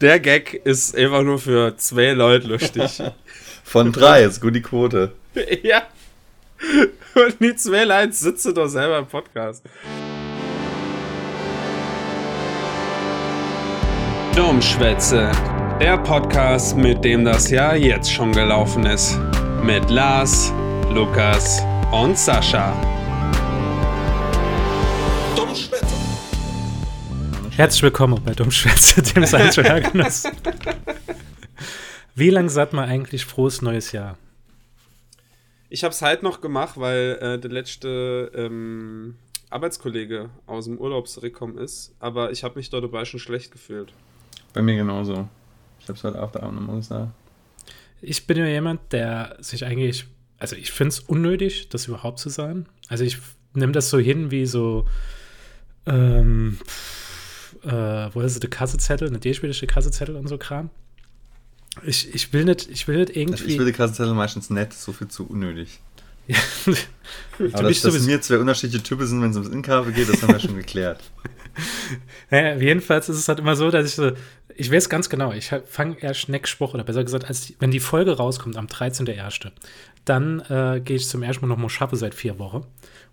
Der Gag ist einfach nur für zwei Leute lustig. Von drei ist gut die Quote. ja. Und die zwei Leute sitzen doch selber im Podcast. Domschwätze. Der Podcast, mit dem das Jahr jetzt schon gelaufen ist. Mit Lars, Lukas und Sascha. Herzlich willkommen bei Dummschwätze, dem Science Wie lang sagt man eigentlich frohes neues Jahr? Ich habe es halt noch gemacht, weil äh, der letzte ähm, Arbeitskollege aus dem Urlaub zurückgekommen ist. Aber ich habe mich dort dabei schon schlecht gefühlt. Bei mir genauso. Ich habe es heute Abend nochmal gesagt. Ich bin ja jemand, der sich eigentlich, also ich finde es unnötig, das überhaupt zu sagen. Also ich nehme das so hin wie so, ähm, äh, wo ist es, der Kassezettel, eine D-spielische Kassezettel und so Kram. Ich, ich will nicht, ich will nicht irgendwie. Also ich will die Kassezettel meistens nett, so viel zu unnötig. Ja. Aber dass, dass mir zwei unterschiedliche Typen sind, wenn es ums Inkabe geht, das haben wir schon geklärt. Ja, jedenfalls ist es halt immer so, dass ich so, ich weiß ganz genau, ich fange erst Schneckspruch, oder besser gesagt, als die, wenn die Folge rauskommt am 13.01., dann äh, gehe ich zum ersten Mal noch Moschaffe seit vier Wochen.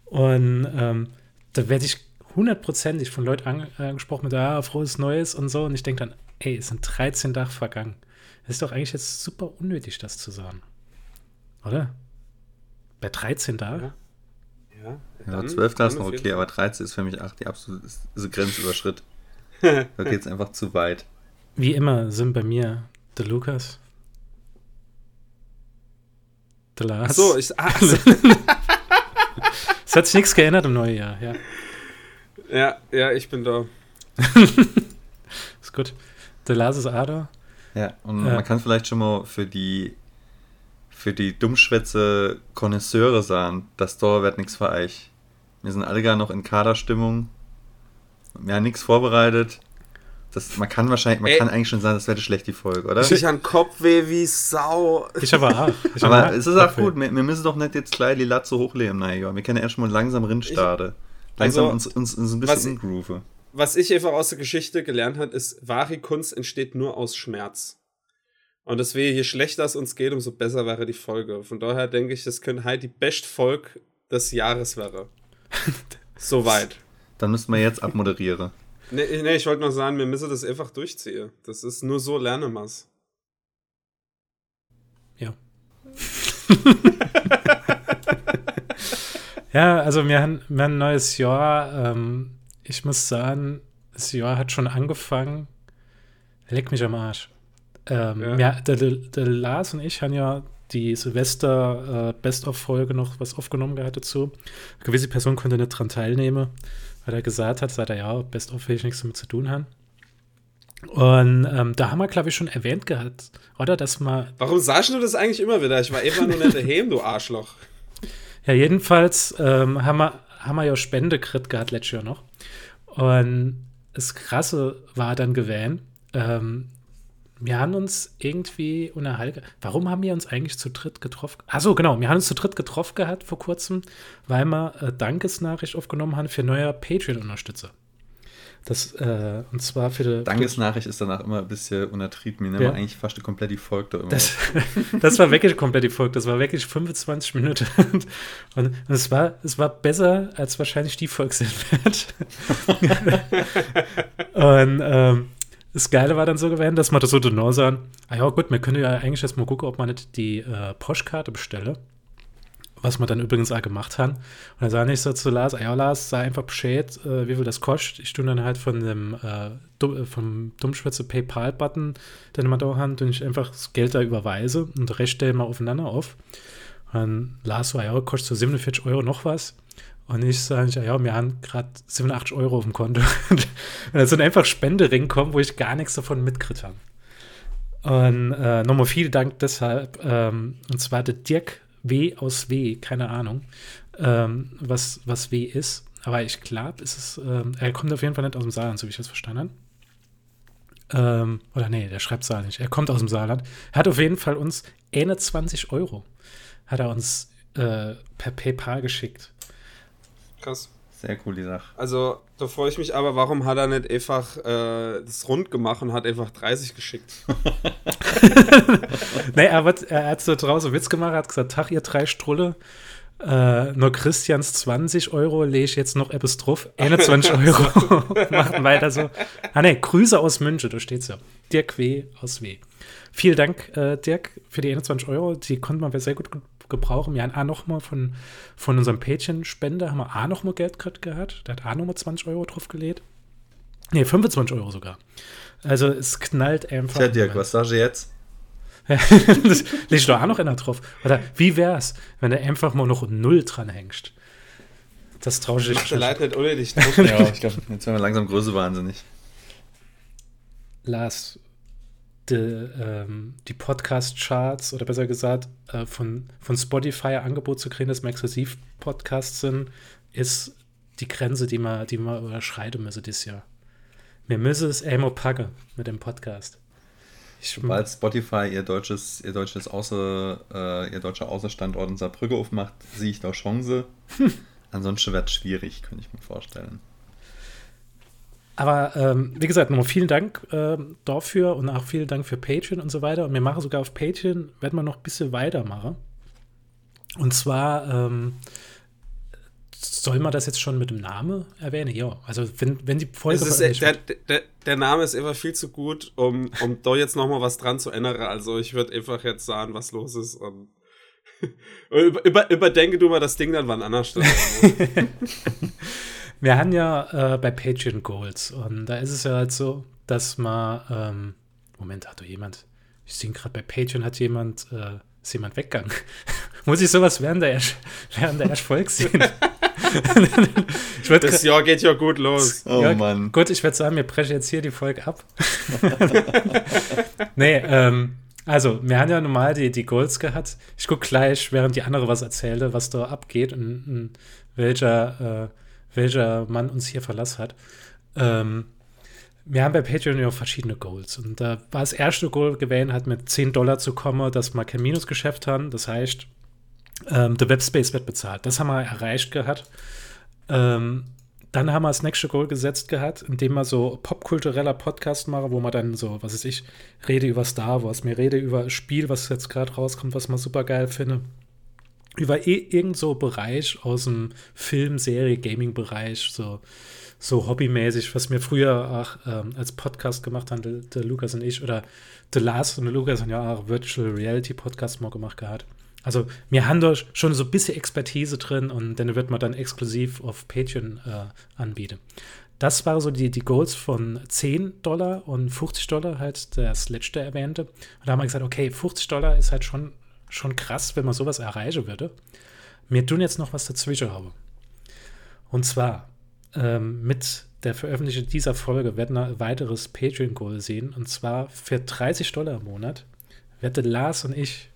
Und ähm, da werde ich hundertprozentig von Leuten angesprochen mit, ah, frohes Neues und so. Und ich denke dann, ey, es sind 13 Tage vergangen. Das ist doch eigentlich jetzt super unnötig, das zu sagen. Oder? Bei 13 Tagen? Ja. ja, ja 12 Tage ist noch okay, aber 13 ist für mich ach, die absolute Grenzüberschritt. da geht es einfach zu weit. Wie immer sind bei mir der Lukas, der Lars. Ach so, ich. Ah, also. es hat sich nichts geändert im neuen Jahr, ja. Ja, ja, ich bin da. ist gut. Der Lars ist Ada. Ja, und ja. man kann vielleicht schon mal für die für die Dummschwätze Konnoisseure sagen, das Tor wird nichts für euch. Wir sind alle gar noch in Kaderstimmung. Wir haben nichts vorbereitet. Das, man kann wahrscheinlich, man Ey. kann eigentlich schon sagen, das wäre schlecht die Folge, oder? Ich habe Kopfweh wie Sau. Ich aber auch. Ich aber auch es ist auch gut, wir, wir, müssen doch nicht jetzt gleich die Latze hochleben, naja. Wir können ja erst mal langsam rinstarten. Langsam also, uns, uns, uns ein bisschen ingrooven. Was ich einfach aus der Geschichte gelernt habe, ist, wahre Kunst entsteht nur aus Schmerz. Und deswegen, je schlechter es uns geht, umso besser wäre die Folge. Von daher denke ich, das könnte halt die best Folge des Jahres wäre. Soweit. Dann müssten wir jetzt abmoderieren. Nee, nee ich wollte noch sagen, wir müssen das einfach durchziehen. Das ist nur so lernen wir's. Ja. ja, also wir haben, wir haben ein neues Jahr. Ähm, ich muss sagen, das Jahr hat schon angefangen. Leck mich am Arsch. Ähm, ja. ja der, der, Lars und ich haben ja die Silvester äh, noch was aufgenommen gehabt dazu. Eine gewisse Person konnte nicht dran teilnehmen, weil er gesagt hat, seit er ja Best-of will ich nichts damit zu tun haben. Und ähm, da haben wir, glaube ich, schon erwähnt gehabt, oder? Dass man. Warum sagst du das eigentlich immer wieder? Ich war immer nur nicht daheim, du Arschloch. Ja, jedenfalls ähm, haben, wir, haben wir ja Spendekrit gehabt letztes Jahr noch. Und das Krasse war dann gewähnt, ähm, wir haben uns irgendwie unterhalten. Warum haben wir uns eigentlich zu dritt getroffen? Achso, genau. Wir haben uns zu dritt getroffen gehabt vor kurzem, weil wir äh, Dankesnachricht aufgenommen haben für neue Patreon-Unterstützer. Das, äh, und zwar für die. Dankesnachricht ist danach immer ein bisschen untertrieben. Wir nehmen ja. eigentlich fast komplett die Folge da immer. Das, das, war wirklich komplett die Folge. Das war wirklich 25 Minuten. Und, und es, war, es war besser, als wahrscheinlich die Folge wird. und ähm, das Geile war dann so gewesen, dass man das so genau sagen, ah ja gut, wir können ja eigentlich jetzt mal gucken, ob man nicht die äh, Postkarte bestelle. Was wir dann übrigens auch gemacht haben. Und dann sage ich so zu Lars, ah ja Lars, sei einfach Bescheid, äh, wie viel das kostet. Ich tue dann halt von dem äh, du, vom Dummschwätze PayPal-Button, den man da hat, und ich einfach das Geld da überweise und den Rest stelle mal aufeinander auf. Und dann Lars so, ah ja, kostet so 47 Euro noch was. Und ich sage, ja, wir haben gerade 87 Euro auf dem Konto. und da sind einfach Spende reinkommen, wo ich gar nichts davon mitgekriegt habe. Und äh, nochmal vielen Dank deshalb. Ähm, und zwar der Dirk W aus W, keine Ahnung, ähm, was, was W ist. Aber ich glaube, ähm, er kommt auf jeden Fall nicht aus dem Saarland, so wie ich das verstanden habe. Ähm, oder nee, der schreibt Saarland nicht. Er kommt aus dem Saarland. Er hat auf jeden Fall uns 21 Euro hat er uns äh, per PayPal geschickt. Krass. Sehr cool, die Sache. Also, da freue ich mich aber, warum hat er nicht einfach äh, das rund gemacht und hat einfach 30 geschickt? nee, er hat, er hat so draußen Witz gemacht, er hat gesagt, Tag, ihr drei Strulle, äh, nur Christians 20 Euro, lege ich jetzt noch etwas drauf. 21 Euro. Machen weiter so. Ah ne, Grüße aus München, da steht's ja. Dirk W. aus W. Vielen Dank, äh, Dirk, für die 21 Euro. Die konnte man sehr gut gebrauchen. Wir haben auch noch mal von, von unserem Patreon-Spender haben wir auch noch mal Geld gehabt. Der hat auch noch mal 20 Euro draufgelegt. Ne, 25 Euro sogar. Also es knallt einfach. Tja, Dirk, was sagst du jetzt? das legst du auch noch einer drauf. Oder wie wär's, wenn du einfach mal noch Null dran hängst? Das traue ich dich leid nicht unnötig. ja, ich glaube, jetzt werden wir langsam Größe wahnsinnig. Lars, die, ähm, die Podcast-Charts oder besser gesagt äh, von, von Spotify Angebot zu kriegen, dass wir exklusiv Podcasts sind, ist die Grenze, die man, die man überschreiten müssen dieses Jahr. Wir müssen es einmal packen mit dem Podcast. Sobald Spotify ihr deutsches, ihr deutsches Außer, äh, ihr deutscher Außerstandort in Saarbrücke aufmacht, sehe ich da Chance. Ansonsten wird es schwierig, könnte ich mir vorstellen. Aber ähm, wie gesagt, nochmal vielen Dank äh, dafür und auch vielen Dank für Patreon und so weiter. Und wir machen sogar auf Patreon, werden wir noch ein bisschen weitermachen. Und zwar ähm, soll man das jetzt schon mit dem Namen erwähnen? Ja, also wenn, wenn die Folge. Ist, der, der, der, Name ist immer viel zu gut, um, um da jetzt nochmal was dran zu ändern. Also ich würde einfach jetzt sagen, was los ist. Und über, über, überdenke du mal das Ding dann wann anders. Wir haben ja äh, bei Patreon Goals und da ist es ja halt so, dass man. Ähm, Moment, hat doch jemand. Ich sehe gerade bei Patreon hat jemand. Äh, ist jemand weggegangen? Muss ich sowas während der, während der Erfolg sehen? das Jahr geht ja gut los. Oh ja, Mann. Gut, ich würde sagen, wir brechen jetzt hier die Folge ab. nee, ähm, also, wir haben ja normal die, die Goals gehabt. Ich gucke gleich, während die andere was erzählte, was da abgeht und, und welcher, äh, welcher Mann uns hier verlassen hat. Ähm, wir haben bei Patreon ja verschiedene Goals. Und da war das erste Goal gewählt, hat mit 10 Dollar zu kommen, dass wir kein Minusgeschäft haben. Das heißt, ähm, der Webspace wird bezahlt. Das haben wir erreicht gehabt. Ähm, dann haben wir das nächste Goal gesetzt gehabt, indem wir so popkultureller Podcast machen, wo man dann so, was weiß ich, rede über Star Wars, mir rede über Spiel, was jetzt gerade rauskommt, was man super geil finde. Über e irgend so Bereich aus dem Film, Serie, Gaming-Bereich, so, so hobbymäßig, was wir früher auch ähm, als Podcast gemacht haben, der, der, Lukas und ich, oder der Lars und der Lukas haben ja auch Virtual Reality Podcast mal gemacht gehabt. Also wir haben da schon so ein bisschen Expertise drin und dann wird man dann exklusiv auf Patreon äh, anbieten. Das waren so die, die Goals von 10 Dollar und 50 Dollar, halt das letzte erwähnte. Und da haben wir gesagt, okay, 50 Dollar ist halt schon, schon krass, wenn man sowas erreichen würde. Wir tun jetzt noch was dazwischen haben. Und zwar ähm, mit der Veröffentlichung dieser Folge werden wir ein weiteres Patreon-Goal sehen. Und zwar für 30 Dollar im Monat werden Lars und ich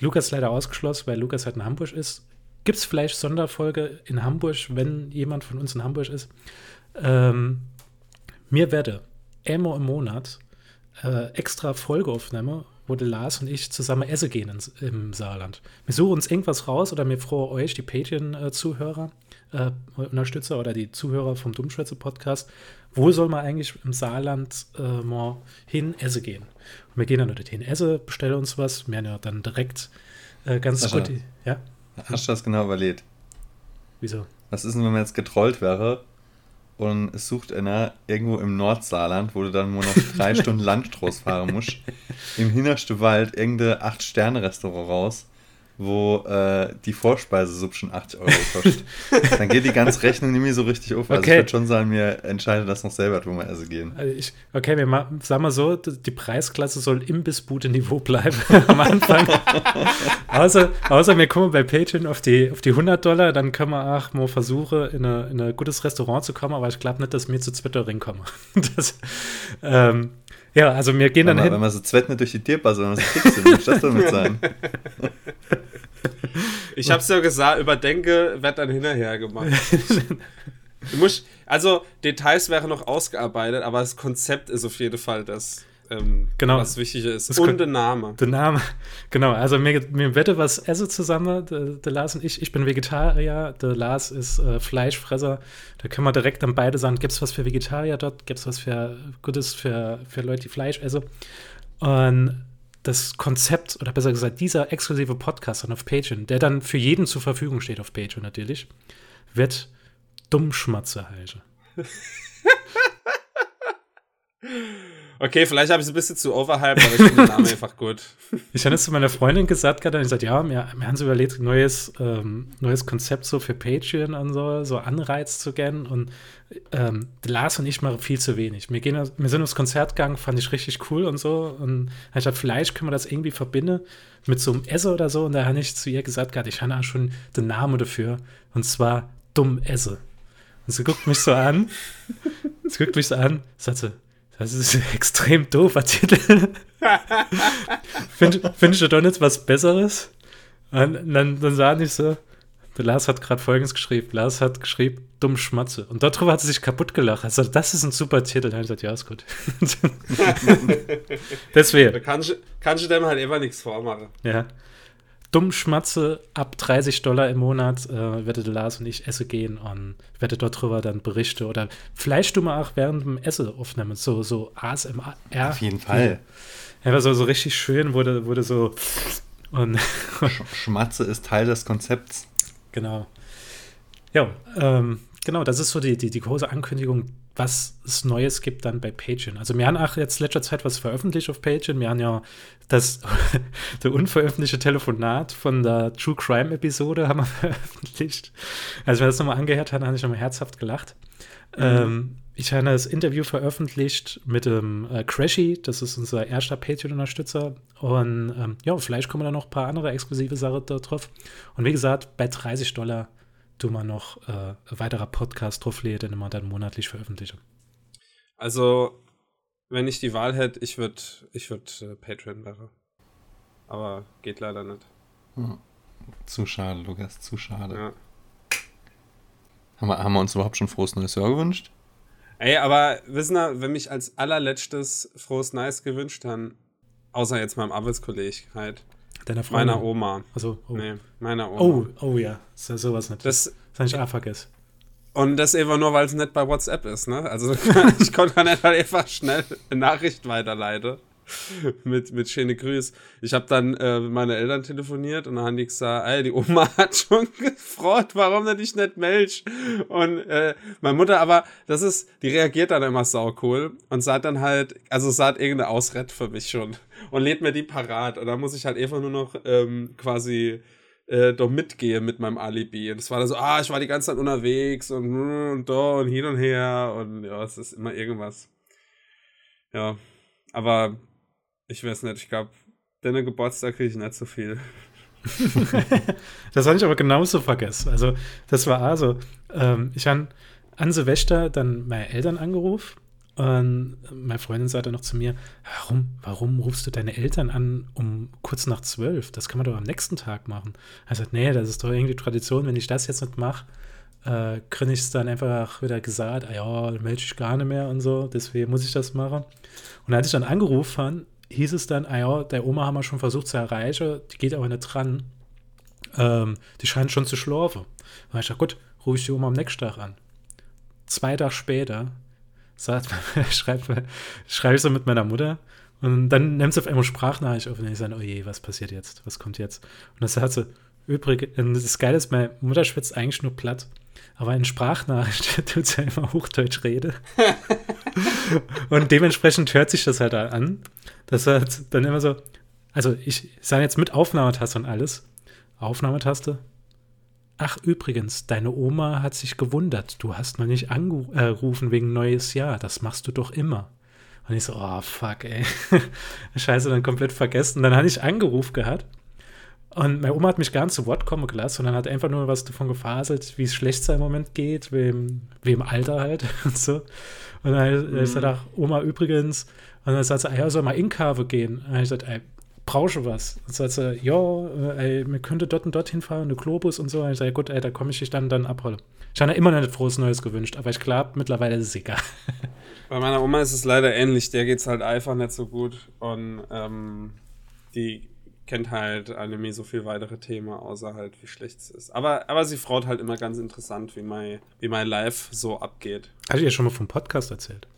Lukas leider ausgeschlossen, weil Lukas halt in Hamburg ist. Gibt es vielleicht Sonderfolge in Hamburg, wenn jemand von uns in Hamburg ist? Ähm, mir werde einmal im Monat äh, extra Folge der Lars und ich zusammen essen gehen ins, im Saarland. Wir suchen uns irgendwas raus oder wir frohe euch, die Patreon-Zuhörer, äh, Unterstützer oder die Zuhörer vom Dummschwätze-Podcast, wo soll man eigentlich im Saarland äh, mal hin essen gehen? Und wir gehen dann dorthin essen, bestellen uns was, wir haben ja dann direkt äh, ganz Sascha, gut. Ja? Hast du das genau überlegt? Wieso? Was ist denn, wenn man jetzt getrollt wäre und es sucht einer irgendwo im Nordsaarland, wo du dann nur noch drei Stunden Landstroß fahren musst, im hintersten Wald irgendein 8-Sterne-Restaurant raus wo äh, die Vorspeise schon 80 Euro kostet. dann geht die ganze Rechnung nicht mehr so richtig auf. Also okay. ich würde schon sagen, mir entscheide das noch selber, wo wir essen gehen. Also ich, okay, wir machen, sagen wir so, die Preisklasse soll im Bissbude-Niveau bleiben am Anfang. außer, außer wir kommen bei Patreon auf die, auf die 100 Dollar, dann können wir auch mal versuchen, in, in ein gutes Restaurant zu kommen, aber ich glaube nicht, dass wir zu Twittering kommen. das, ähm, ja, also wir gehen wenn dann man, hin. Wenn man so zweit nicht durch die Tierpasse, wenn man so fix sind, muss das damit sein. Ich hab's ja gesagt, überdenke, wird dann hinterher gemacht. Du musst, also Details wären noch ausgearbeitet, aber das Konzept ist auf jeden Fall das. Ähm, genau. was wichtig ist. Das Und der Name. Der Name, genau. Also mir, mir wette was esse zusammen, der, der, Lars und ich. Ich bin Vegetarier, der Lars ist äh, Fleischfresser. Da können wir direkt dann beide sagen, gibt es was für Vegetarier dort? Gibt es was für Gutes für, für Leute, die Fleisch essen? Und das Konzept, oder besser gesagt, dieser exklusive Podcast dann auf Patreon, der dann für jeden zur Verfügung steht auf Patreon natürlich, wird Dummschmatze heißen. Okay, vielleicht habe ich es ein bisschen zu overhyped, aber ich finde den Namen einfach gut. Ich habe es zu meiner Freundin gesagt gerade und ich gesagt, ja, wir, wir haben so überlegt, neues, ähm, neues Konzept so für Patreon und so, so Anreiz zu gehen und ähm, Lars und ich machen viel zu wenig. Wir, gehen, wir sind aufs Konzert gegangen, fand ich richtig cool und so und ich dachte, vielleicht können wir das irgendwie verbinden mit so einem Esse oder so und da habe ich zu ihr gesagt, gerade ich habe auch schon den Namen dafür und zwar Dumm Esse. Und sie guckt mich so an, sie guckt mich so an, sagt sie, das ist ein extrem doofer Titel. Find, findest du doch nicht was Besseres? Und dann, dann sah ich so, der Lars hat gerade folgendes geschrieben. Lars hat geschrieben, dumm Schmatze. Und darüber hat sie sich kaputt gelacht. Also, das ist ein super Titel. Dann habe ich gesagt, ja, ist gut. Deswegen. Da kannst, kannst du dem halt immer nichts vormachen. Ja. Dummschmatze ab 30 Dollar im Monat äh, werdet Lars und ich essen gehen und werde dort drüber dann Berichte oder vielleicht du mal auch während dem Essen aufnehmen, so, so ASMR. Auf jeden Fall. Ja, so, so richtig schön wurde, wurde so und Schmatze ist Teil des Konzepts. Genau. Ja, ähm, genau, das ist so die, die, die große Ankündigung was es Neues gibt dann bei Patreon. Also wir haben auch jetzt letzter Zeit was veröffentlicht auf Patreon. Wir haben ja das der unveröffentlichte Telefonat von der True Crime Episode haben wir veröffentlicht. Als wir das nochmal angehört haben, habe ich nochmal herzhaft gelacht. Mhm. Ähm, ich habe das Interview veröffentlicht mit dem äh, Crashy, das ist unser erster Patreon-Unterstützer. Und ähm, ja, vielleicht kommen da noch ein paar andere exklusive Sachen da drauf. Und wie gesagt, bei 30 Dollar du mal noch äh, weiterer Podcast drauflädt, den wir dann monatlich veröffentlichen. Also, wenn ich die Wahl hätte, ich würde ich würd, äh, Patreon wäre. Aber geht leider nicht. Hm. Zu schade, Lukas, zu schade. Ja. Haben, wir, haben wir uns überhaupt schon frohes neues Jahr gewünscht? Ey, aber wissen wir, wenn mich als allerletztes frohes Neues gewünscht haben, außer jetzt meinem Arbeitskollege halt, Deiner Freundin? Meiner Oma. Also, oh. Nee, meiner Oma. Oh, oh ja. Ja sowas nicht. Das, das ist einfach ist. Und das einfach nur, weil es nicht bei WhatsApp ist, ne? Also ich konnte nicht halt einfach schnell eine Nachricht weiterleiten. mit, mit schöne Grüß. Ich habe dann äh, mit meinen Eltern telefoniert und dann haben die gesagt, ey, die Oma hat schon gefreut, warum du dich nicht meldest. Und äh, meine Mutter aber, das ist, die reagiert dann immer sau cool und sagt dann halt, also sagt irgendeine Ausrede für mich schon und lädt mir die parat. Und dann muss ich halt einfach nur noch ähm, quasi äh, doch mitgehen mit meinem Alibi. Und es war dann so, ah, ich war die ganze Zeit unterwegs und, und da und hin und her und ja, es ist immer irgendwas. Ja, aber ich weiß nicht, ich glaube, deine Geburtstag kriege ich nicht so viel. das habe ich aber genauso vergessen. Also, das war also, ähm, ich habe an Silvester dann meine Eltern angerufen und meine Freundin sagte noch zu mir, warum, warum rufst du deine Eltern an um kurz nach zwölf? Das kann man doch am nächsten Tag machen. Er sagt, nee, das ist doch irgendwie Tradition, wenn ich das jetzt nicht mache, äh, kriege ich es dann einfach wieder gesagt, ah ja, melde ich gar nicht mehr und so, deswegen muss ich das machen. Und als ich dann angerufen hieß es dann, ah ja, der Oma haben wir schon versucht zu erreichen, die geht aber nicht dran. Ähm, die scheint schon zu schlafen. Da ich dachte, gut, rufe ich die Oma am nächsten Tag an. Zwei Tage später schreibe schreib ich so mit meiner Mutter und dann nimmt sie auf einmal Sprachnachricht auf und ich sage, oh je, was passiert jetzt? Was kommt jetzt? Und dann sagt sie, übrigens, das Geile ist, meine Mutter schwitzt eigentlich nur platt. Aber in Sprachnachricht tut sie immer Hochdeutsch rede. und dementsprechend hört sich das halt an. Das hat dann immer so, also ich sage jetzt mit Aufnahmetaste und alles. Aufnahmetaste. Ach, übrigens, deine Oma hat sich gewundert. Du hast noch nicht angerufen äh, wegen neues Jahr. Das machst du doch immer. Und ich so, oh, fuck, ey. Scheiße, dann komplett vergessen. Und dann hatte ich angerufen gehabt. Und meine Oma hat mich gar nicht zu Wort kommen gelassen, sondern hat einfach nur was davon gefaselt, wie es schlecht sein Moment geht, wem, wem Alter halt und so. Und dann mhm. ich gesagt, Oma übrigens, und dann sagt sie, ja, soll mal in Kave gehen. Und dann habe ich gesagt, ey, brauche was. Und so, also, ja, ey, wir könnten dort und dort hinfahren, eine Globus und so. Und ich sage, gut, ey, da komme ich dich dann, dann abholen. Ich habe immer noch nicht frohes Neues gewünscht, aber ich glaube, mittlerweile ist es egal. Bei meiner Oma ist es leider ähnlich. Der geht es halt einfach nicht so gut. Und ähm, die kennt halt Anime so viel weitere Themen, außer halt, wie schlecht es ist. Aber, aber sie freut halt immer ganz interessant, wie mein, wie mein Live so abgeht. Hatte ich ja schon mal vom Podcast erzählt?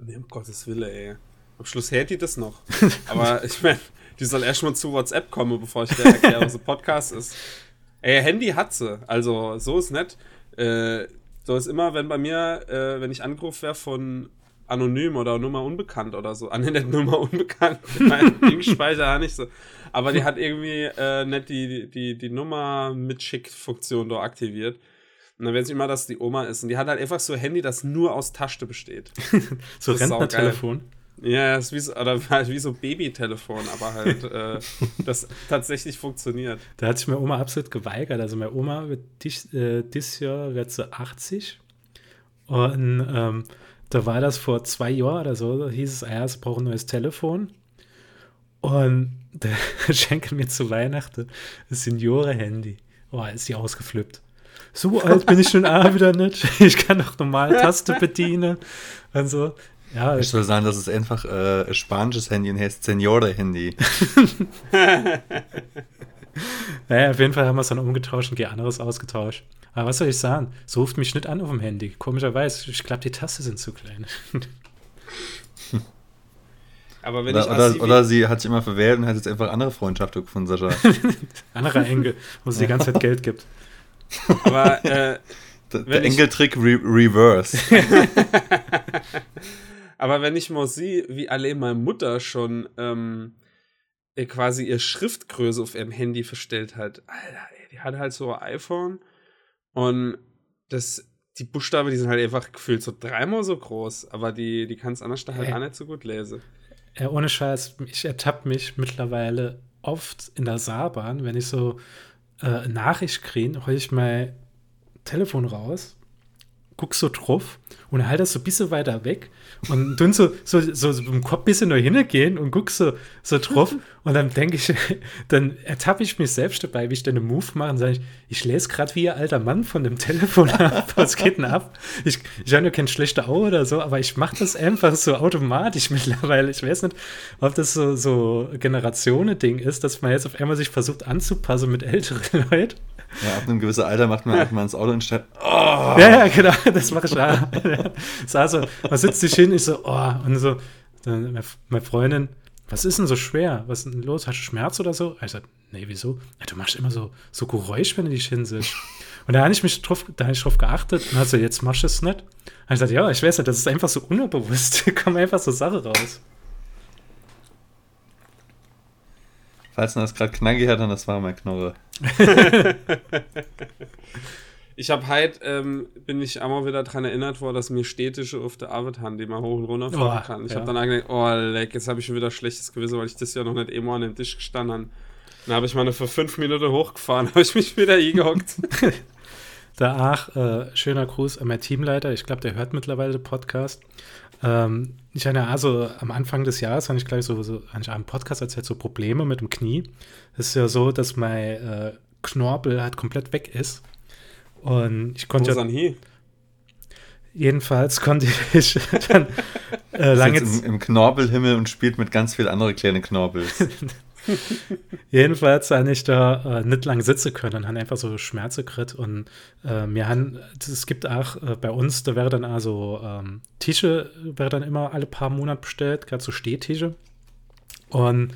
Nee, um Gottes Willen, ey. Am Schluss hält die das noch. aber ich meine, die soll erst mal zu WhatsApp kommen, bevor ich dir erkläre, was ein Podcast ist. Ey, Handy hat sie. Also, so ist nett. Äh, so ist immer, wenn bei mir, äh, wenn ich angerufen wäre von anonym oder Nummer unbekannt oder so. Ah, ne, nicht Nummer unbekannt. mein Dingspeicher nicht so. Aber die hat irgendwie äh, nicht die, die, die Nummer mit Schick-Funktion da aktiviert. Und dann weiß ich immer, dass die Oma ist. Und die hat halt einfach so ein Handy, das nur aus Tasche besteht. so Rentnertelefon. Ja, ist wie so, oder wie so Babytelefon, aber halt, äh, das tatsächlich funktioniert. Da hat sich meine Oma absolut geweigert. Also meine Oma wird dies, äh, dieses Jahr wird sie 80. Und ähm, da war das vor zwei Jahren oder so, da hieß es, ah ja, sie brauchen ein neues Telefon. Und der schenke mir zu Weihnachten das Seniore-Handy. Oh, ist die ausgeflippt. So alt bin ich schon auch wieder nicht. Ich kann doch normal Taste bedienen. Und so. Ja, ich würde sagen, das ist einfach äh, ein spanisches Handy und heißt Seniore-Handy. naja, auf jeden Fall haben wir es dann umgetauscht und anderes ausgetauscht. Aber was soll ich sagen? So ruft mich nicht an auf dem Handy. Komischerweise, ich glaube, die Taste sind zu klein. Aber wenn oder, ich oder, oder, sie hat sich immer verwählt und hat jetzt einfach andere Freundschaften von Sascha. Anderer Engel, wo sie die ganze Zeit Geld gibt. Aber äh, der, der Engeltrick re Reverse. Aber wenn ich mal sehe, wie allein meine Mutter schon ähm, quasi ihr Schriftgröße auf ihrem Handy verstellt hat, Alter, ey, die hat halt so ein iPhone und das, die Buchstaben, die sind halt einfach gefühlt so dreimal so groß, aber die, die kann es anders halt auch nicht so gut lesen. Ja, ohne Scheiß, ich ertappe mich mittlerweile oft in der Saarbahn, wenn ich so äh, Nachricht kriege, hole ich mein Telefon raus, guck so drauf und halt das so ein bisschen weiter weg und dann so, so, so, so im Kopf ein bisschen noch hingehen und guck so, so drauf und dann denke ich, dann ertappe ich mich selbst dabei, wie ich dann einen Move mache und sage ich, ich lese gerade wie ein alter Mann von dem Telefon ab, was geht denn ab? Ich, ich habe nur kein schlechter Auge oder so, aber ich mache das einfach so automatisch mittlerweile. Ich weiß nicht, ob das so, so Generationen-Ding ist, dass man jetzt auf einmal sich versucht anzupassen mit älteren Leuten. Ja, ab einem gewissen Alter macht man einfach mal ins Auto und stellt, oh. Ja, ja, genau, das mache ich auch. so, man sitzt sich hin, ich so, oh, und so, dann meine Freundin, was ist denn so schwer? Was ist denn los? Hast du Schmerz oder so? Ich sag, nee, wieso? Ja, du machst immer so, so Geräusch, wenn du dich hinsitzt. Und da habe ich mich drauf, da ich drauf geachtet und hat so, jetzt machst du es nicht. Und ich gesagt, ja, ich weiß nicht, das ist einfach so unbewusst. Da kommen einfach so Sachen raus. Falls man das gerade knackig hat, dann das war mein Knorre. ich habe halt, ähm, bin ich einmal wieder daran erinnert worden, dass mir Städtische auf der Arbeit haben, die man hoch und runter fahren oh, kann. Ich ja. habe dann gedacht, oh leck, jetzt habe ich schon wieder schlechtes Gewissen, weil ich das ja noch nicht immer an dem Tisch gestanden habe. Dann habe ich mal für fünf Minuten hochgefahren, habe ich mich wieder eingehockt. der Ach, äh, schöner Gruß an meinen Teamleiter. Ich glaube, der hört mittlerweile den Podcast. Ähm, ich hatte also am Anfang des Jahres, habe ich gleich so, so ich einem Podcast erzählt, so Probleme mit dem Knie. Es ist ja so, dass mein äh, Knorpel halt komplett weg ist. Und ich konnte. Wo ja, hier? Jedenfalls konnte ich dann äh, lange. Im, Im Knorpelhimmel und spielt mit ganz vielen anderen kleinen Knorpels. Jedenfalls habe ich da äh, nicht lang sitzen können und haben einfach so Schmerzen gekriegt. Und äh, wir haben, es gibt auch äh, bei uns, da wäre dann also ähm, Tische, wäre dann immer alle paar Monate bestellt, gerade so Stehtische. Und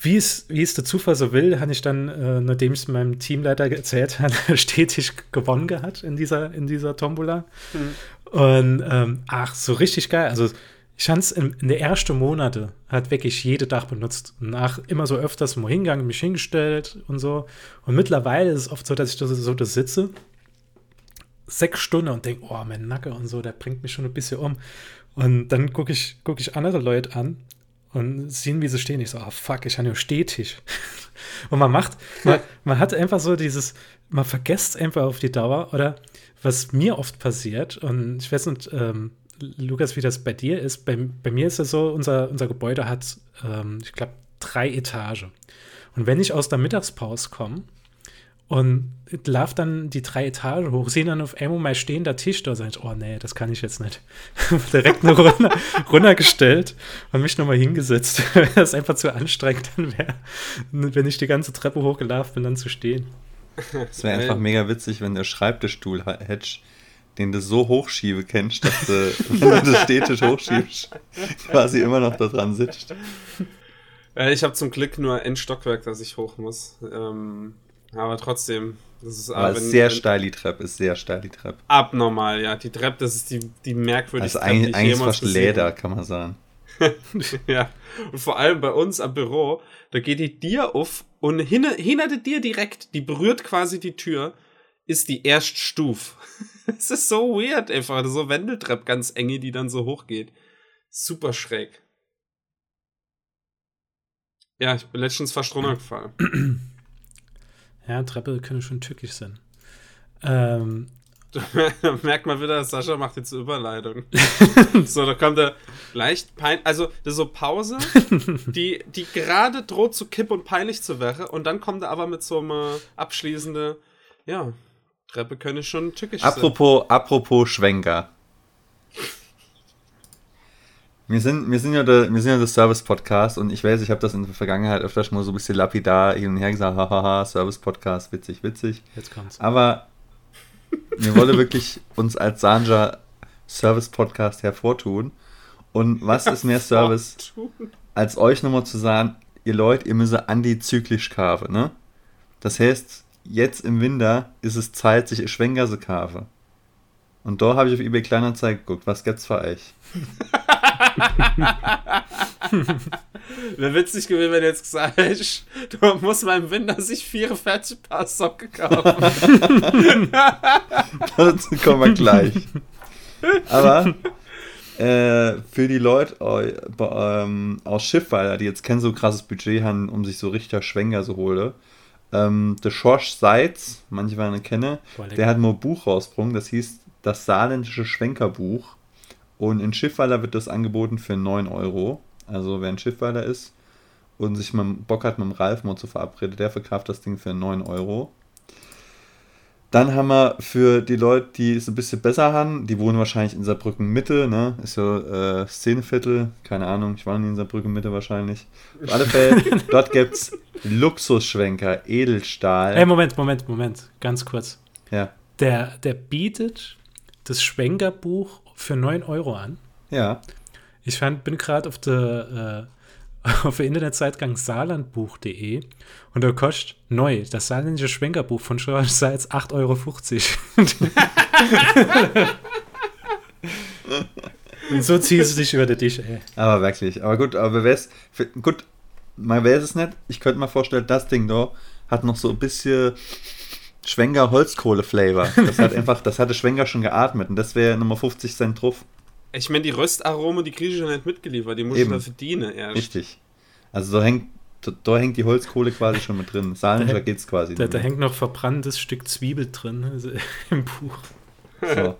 wie es, wie es der Zufall so will, habe ich dann, äh, nachdem ich es meinem Teamleiter erzählt habe, stetig gewonnen gehabt in dieser, in dieser Tombola. Mhm. Und ähm, ach, so richtig geil. Also ich habe es in, in den ersten Monaten hat wirklich jede Tag benutzt. Nach immer so öfters mal hingegangen, mich hingestellt und so. Und mittlerweile ist es oft so, dass ich da so da sitze, sechs Stunden und denke, oh, mein Nacken und so, der bringt mich schon ein bisschen um. Und dann gucke ich, guck ich andere Leute an und sehen, wie sie stehen. Ich so, oh fuck, ich habe ja stetig. und man macht, man, man hat einfach so dieses, man vergisst einfach auf die Dauer oder was mir oft passiert und ich weiß nicht, ähm, Lukas, wie das bei dir ist. Bei, bei mir ist es so, unser, unser Gebäude hat, ähm, ich glaube, drei Etagen. Und wenn ich aus der Mittagspause komme und laufe dann die drei Etagen hoch, sehe dann auf einmal mein stehender Tisch da, sage ich, oh nee, das kann ich jetzt nicht. Direkt nur runter, runtergestellt und mich nochmal hingesetzt. das ist einfach zu anstrengend, dann wäre, wenn ich die ganze Treppe hochgelaufen bin, dann zu stehen. Es wäre einfach mega witzig, wenn der Schreibtischstuhl hättest, den du so hochschiebe kennst, dass du, wenn du den Stehtisch hochschiebst, quasi immer noch da dran sitzt. Äh, ich habe zum Glück nur ein Stockwerk, das ich hoch muss. Ähm, aber trotzdem, das ist aber wenn, sehr steil die Treppe, ist sehr steil die Treppe. Abnormal, ja. Die Treppe, das ist die, die merkwürdigste also Treppe, eigentlich, eigentlich fast Leder, kann man sagen. ja. Und vor allem bei uns am Büro, da geht die Tür auf und hinter, hinter Tür direkt, die berührt quasi die Tür, ist die Erststufe. Es ist so weird einfach. So Wendeltreppe ganz enge, die dann so hoch geht. Super schräg. Ja, ich bin letztens fast runtergefallen. Ja, Treppe können schon tückisch sein. Ähm, da merkt man wieder, Sascha macht jetzt Überleitung. so, da kommt er leicht peinlich, also das ist so Pause, die, die gerade droht zu kipp und peinlich zu werden und dann kommt er aber mit so einem abschließende, ja, Treppe könne schon tückisch apropos, sein. Apropos Schwenker. Wir sind, wir sind ja der, wir sind ja der Service-Podcast und ich weiß, ich habe das in der Vergangenheit öfters mal so ein bisschen lapidar hin und her gesagt, hahaha, Service-Podcast, witzig, witzig. Jetzt kommt's. Aber wir wollen wirklich uns als Sanja Service-Podcast hervortun. Und was ist mehr Service, als euch nochmal zu sagen, ihr Leute, ihr müsst antizyklisch kaufen, ne? Das heißt, jetzt im Winter ist es Zeit, sich eine Schwenkgase kaufen. Und da habe ich auf eBay Kleinanzeigen geguckt, was gibt's für euch? Wäre witzig gewesen, wenn du jetzt gesagt hättest, du musst mal im Winter sich vier fertige Paar Socken kaufen. Dazu kommen wir gleich. Aber äh, für die Leute äh, ähm, aus Schiffweiler, die jetzt kein so krasses Budget haben, um sich so richtig Schwenker zu holen, ähm, der Schorsch Seitz, manche werden kennen, der hat mal ein Buch rausgebracht, das hieß Das saarländische Schwenkerbuch. Und in Schiffweiler wird das angeboten für 9 Euro. Also wer ein Schiffweiler ist und sich mal Bock hat, mit dem Ralf mal zu verabreden, der verkauft das Ding für 9 Euro. Dann haben wir für die Leute, die es ein bisschen besser haben, die wohnen wahrscheinlich in Saarbrücken Mitte, ne? Ist ja äh, Szeneviertel, keine Ahnung, ich war nie in Saarbrücken Mitte wahrscheinlich. Auf alle Fälle, dort gibt es Luxusschwenker, Edelstahl. Ey, Moment, Moment, Moment, ganz kurz. Ja. Der, der bietet das Schwenkerbuch für 9 Euro an. Ja. Ich fand, bin gerade auf der, äh, auf der saarlandbuch.de und da kostet neu das saarländische Schwenkerbuch von Schorsch Salz 8,50 Euro. und so ziehst du dich über den Tisch, ey. Aber wirklich. Aber gut, aber wer gut, man weiß es nicht. Ich könnte mir vorstellen, das Ding da hat noch so ein bisschen Schwenker Holzkohle-Flavor. Das hat einfach, das hatte Schwenker schon geatmet und das wäre nochmal 50 Cent drauf. Ich meine, die Röstarome, die kriege ich schon nicht mitgeliefert, die muss Eben. ich dafür dienen erst. Richtig. Also da hängt, da, da, hängt die Holzkohle quasi schon mit drin. Saarländischer geht es quasi. Da, da, hängt noch verbranntes Stück Zwiebel drin also im Buch. So.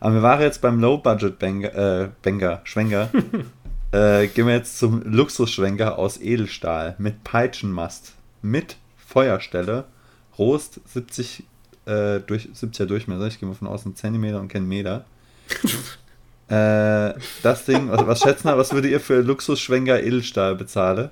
Aber wir waren jetzt beim Low-Budget-Banger, äh, Banger, Schwenker. äh, gehen wir jetzt zum Luxusschwenker aus Edelstahl mit Peitschenmast, mit Feuerstelle Rost 70, äh, durch, 70er Durchmesser, ich gehe mal von außen Zentimeter und kein Meter. äh, das Ding, was, was schätzen wir, was würdet ihr für Luxusschwenker Edelstahl bezahlen?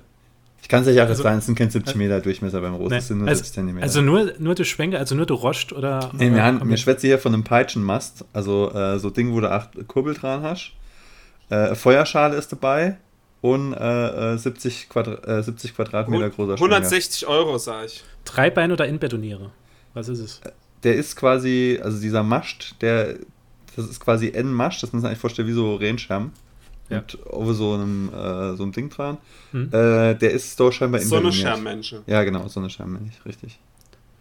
Ich kann es euch auch also, sagen, es sind kein 70 Meter Durchmesser beim Rost, es sind nur also, 70 Zentimeter. Also nur, nur der Schwenker, also nur der Rost oder. Nee, wir, haben, wir schwätzen hier von einem Peitschenmast, also äh, so Ding, wo du acht Kurbel dran hast. Äh, Feuerschale ist dabei und äh, 70, äh, Quadra 70 äh, Quadratmeter großer Schwenker. 160 Euro, sag ich. Dreibein oder Inbetoniere? Was ist es? Der ist quasi, also dieser Mascht, der, das ist quasi N-Mascht, das muss man sich vorstellen wie so Rehenschirm. Ja. Mit over so einem, äh, so einem Ding dran. Hm. Äh, der ist doch scheinbar So eine Schermmensch. Ja, genau, so eine Schermmensch, richtig.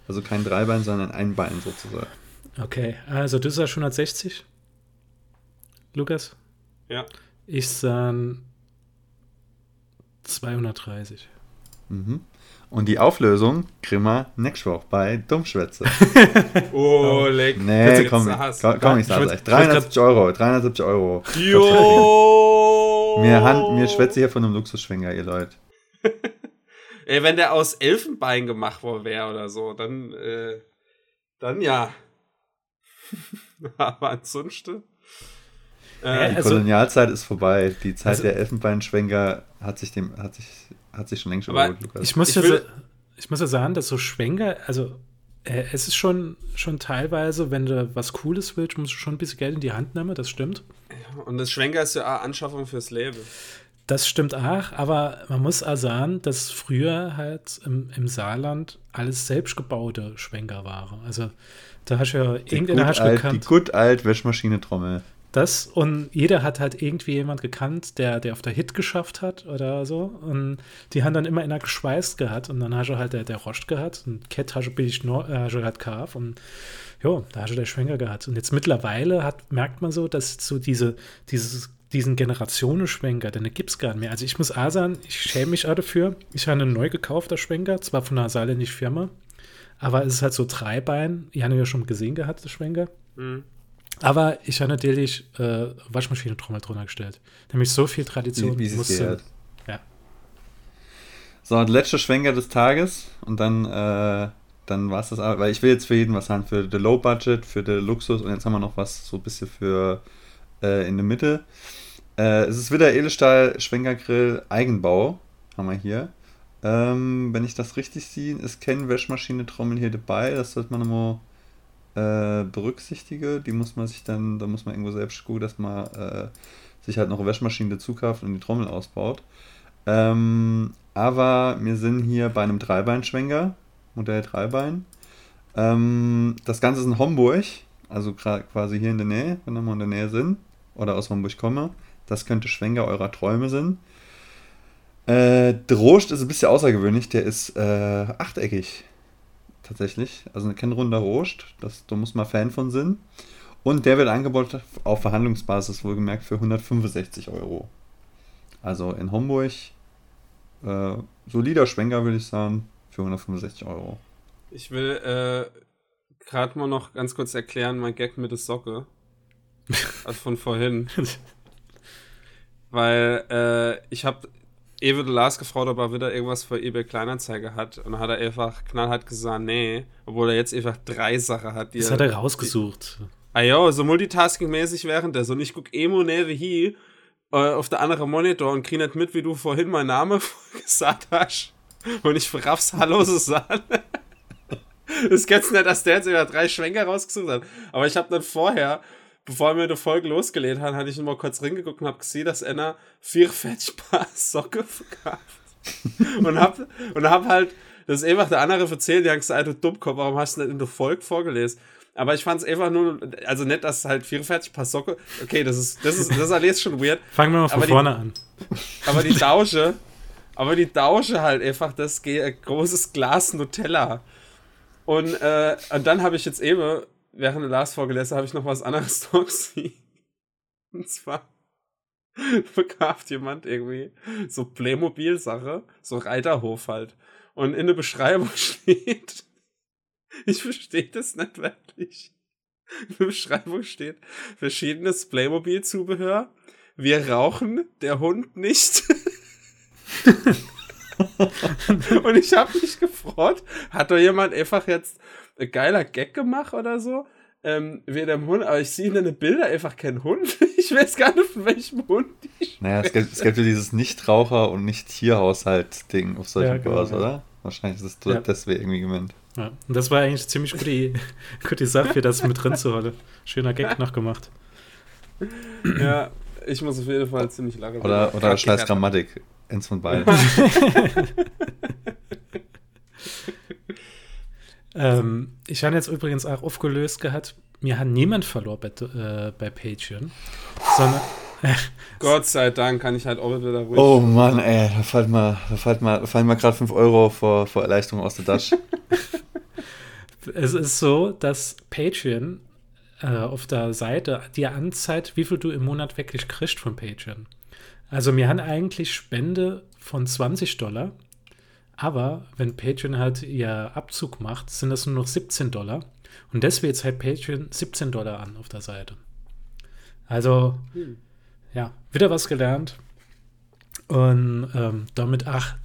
Also kein Dreibein, sondern ein Bein sozusagen. Okay, also du sagst 160? Lukas? Ja. Ich sage 230. Mhm. Und die Auflösung kriegen wir nächste Woche bei Dummschwätze. oh, leck. Nee, komm, komm, komm, ich sag's euch. 370 Euro, 370 Euro. Jo! Mir, Hand, mir schwätze hier von einem Luxusschwinger, ihr Leute. Ey, wenn der aus Elfenbein gemacht worden wäre oder so, dann, äh, dann ja. Aber ansonsten. Äh, die also, Kolonialzeit ist vorbei. Die Zeit also, der Elfenbeinschwenker hat sich dem, hat sich, hat sich schon längst überholt, Lukas. Ich muss, ich, ja will, ich muss ja sagen, dass so Schwenker, also äh, es ist schon, schon teilweise, wenn du was Cooles willst, musst du schon ein bisschen Geld in die Hand nehmen, das stimmt. Und das Schwenker ist ja auch Anschaffung fürs Leben. Das stimmt auch, aber man muss auch sagen, dass früher halt im, im Saarland alles selbstgebaute Schwenker waren. Also da hast du ja irgendeiner hast gekannt. Die gut alt Wäschmaschine Trommel. Das und jeder hat halt irgendwie jemand gekannt, der, der auf der Hit geschafft hat oder so. Und die haben dann immer in einer geschweißt gehabt und dann hast du halt der, der Rost gehabt und Cat hast du billig äh, hast du halt Kaf und ja, da hast du der Schwenker gehabt. Und jetzt mittlerweile hat, merkt man so, dass so diese, dieses, diesen Generationenschwenker, den gibt es gar nicht mehr. Also ich muss auch sagen, ich schäme mich auch dafür. Ich habe einen neu gekaufter Schwenker, zwar von einer saarländischen Firma, aber es ist halt so Dreibein. Ich habe ja schon gesehen gehabt, das Schwenker. Mhm. Aber ich habe natürlich äh, Waschmaschinentrommel drunter gestellt. Nämlich so viel Tradition. Wie, wie musste, ja. So, und letzter Schwenker des Tages und dann, äh, dann war es das. Weil ich will jetzt für jeden was haben, für the Low Budget, für den Luxus und jetzt haben wir noch was so ein bisschen für äh, in der Mitte. Äh, es ist wieder Edelstahl Schwenkergrill Eigenbau, haben wir hier. Ähm, wenn ich das richtig sehe, ist keine Waschmaschine Trommel hier dabei. Das sollte man immer äh, berücksichtige. Die muss man sich dann, da muss man irgendwo selbst gucken, dass man äh, sich halt noch eine Waschmaschine dazu kauft und die Trommel ausbaut. Ähm, aber wir sind hier bei einem Dreibeinschwenker, Modell Dreibein. Ähm, das Ganze ist in Homburg, also quasi hier in der Nähe, wenn wir mal in der Nähe sind oder aus Homburg komme. Das könnte Schwenker eurer Träume sein. Äh, der Rost ist ein bisschen außergewöhnlich, der ist äh, achteckig tatsächlich. Also kein runder Rost, das, da muss man Fan von sein. Und der wird angeboten auf Verhandlungsbasis, wohlgemerkt, für 165 Euro. Also in Homburg, äh, solider Schwenker, würde ich sagen, für 165 Euro. Ich will äh, gerade mal noch ganz kurz erklären, mein Gag mit der Socke. also von vorhin. Weil äh, ich habe Ewe de Lars gefragt, ob er wieder irgendwas für eBay Kleinanzeige hat. Und dann hat er einfach knallhart gesagt, nee. Obwohl er jetzt einfach drei Sachen hat. Die das er, hat er rausgesucht. Die, ah ja, so multitasking-mäßig während der. So, und ich guck Emo Neve hier äh, auf der anderen Monitor und krieg nicht mit, wie du vorhin meinen Namen gesagt hast. Und ich raff's Hallo Susanne. das kennst du nicht, dass der jetzt über drei Schwenker rausgesucht hat. Aber ich habe dann vorher bevor wir die Folge losgelegt haben, hatte ich noch mal kurz reingeguckt und habe gesehen, dass einer vier Paar Socken verkauft. und hab, und hab halt, das ist einfach der andere erzählt, die haben gesagt, du Dummkopf, warum hast du nicht in der Folge vorgelesen? Aber ich fand es einfach nur, also nicht, dass halt 44 Paar Socken, okay, das ist, das ist, das ist alles schon weird. Fangen wir mal von aber vorne die, an. Aber die Tausche, aber die Tausche halt einfach, das geht ein großes Glas Nutella. Und, äh, und dann habe ich jetzt eben während der Last vorgelesen habe ich noch was anderes gesehen. Und zwar verkauft jemand irgendwie so Playmobil-Sache, so Reiterhof halt. Und in der Beschreibung steht, ich verstehe das nicht wirklich. In der Beschreibung steht verschiedenes Playmobil-Zubehör. Wir rauchen, der Hund nicht. und ich habe mich gefreut, hat doch jemand einfach jetzt geiler Gag gemacht oder so. Ähm, wie dem Hund, aber ich sehe in den Bilder einfach keinen Hund. Ich weiß gar nicht, von welchem Hund ich Naja, es gibt, es gibt ja dieses Nichtraucher- und Nicht-Tierhaushalt-Ding auf solchen ja, genau, Bars, ja. oder? Wahrscheinlich ist das ja. deswegen irgendwie gemeint. Ja, und das war eigentlich ziemlich gute, gute Sache, das mit drin zu holen. Schöner Gag noch gemacht. Ja, ich muss auf jeden Fall ziemlich lange. Oder, oder scheiß Grammatik. Eins von beiden. ähm, ich habe jetzt übrigens auch aufgelöst gehabt, mir hat niemand verloren bei, äh, bei Patreon, sondern. Gott sei Dank kann ich halt auch wieder ruhig. Oh Mann, ey, da fällt mal, da fällt mal, da fallen mal gerade 5 Euro vor, vor Erleichterung aus der Tasche. es ist so, dass Patreon äh, auf der Seite dir anzeigt, wie viel du im Monat wirklich kriegst von Patreon. Also wir haben eigentlich Spende von 20 Dollar aber wenn Patreon halt ihr Abzug macht, sind das nur noch 17 Dollar. Und deswegen zeigt Patreon 17 Dollar an auf der Seite. Also, hm. ja, wieder was gelernt. Und ähm, damit, ach,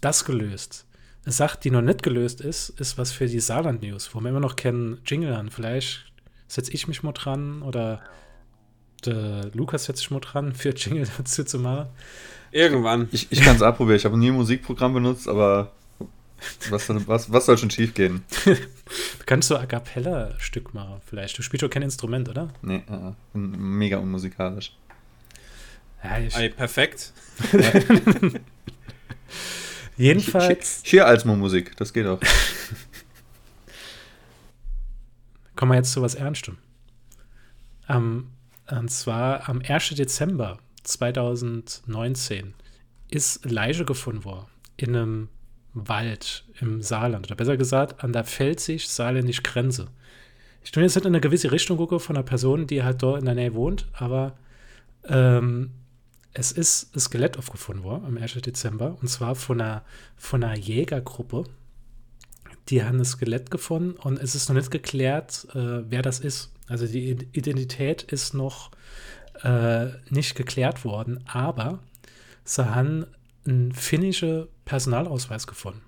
das gelöst. Eine Sache, die noch nicht gelöst ist, ist was für die Saarland-News, wo wir immer noch kennen Jingle an. Vielleicht setze ich mich mal dran oder der Lukas setzt sich mal dran, für Jingle dazu zu machen. Irgendwann. Ich, ich kann es abprobieren. Ich habe nie ein Musikprogramm benutzt, aber was, was, was soll schon schief gehen? du kannst so A Cappella-Stück machen, vielleicht. Du spielst doch kein Instrument, oder? Nee, uh, mega unmusikalisch. Ja, ich Ey, perfekt. Jedenfalls. Hier, hier als Musik, das geht auch. Kommen wir jetzt zu was Ernstem. Um, und zwar am 1. Dezember 2019 ist Leiche gefunden worden in einem Wald im Saarland. Oder besser gesagt, an der pfälzisch-saarländischen Grenze. Ich tue jetzt nicht in eine gewisse Richtung gucke von einer Person, die halt dort in der Nähe wohnt, aber ähm, es ist ein Skelett aufgefunden worden am 1. Dezember und zwar von einer, von einer Jägergruppe. Die haben ein Skelett gefunden und es ist noch nicht geklärt, äh, wer das ist. Also die Identität ist noch äh, nicht geklärt worden, aber sie haben einen finnischen Personalausweis gefunden.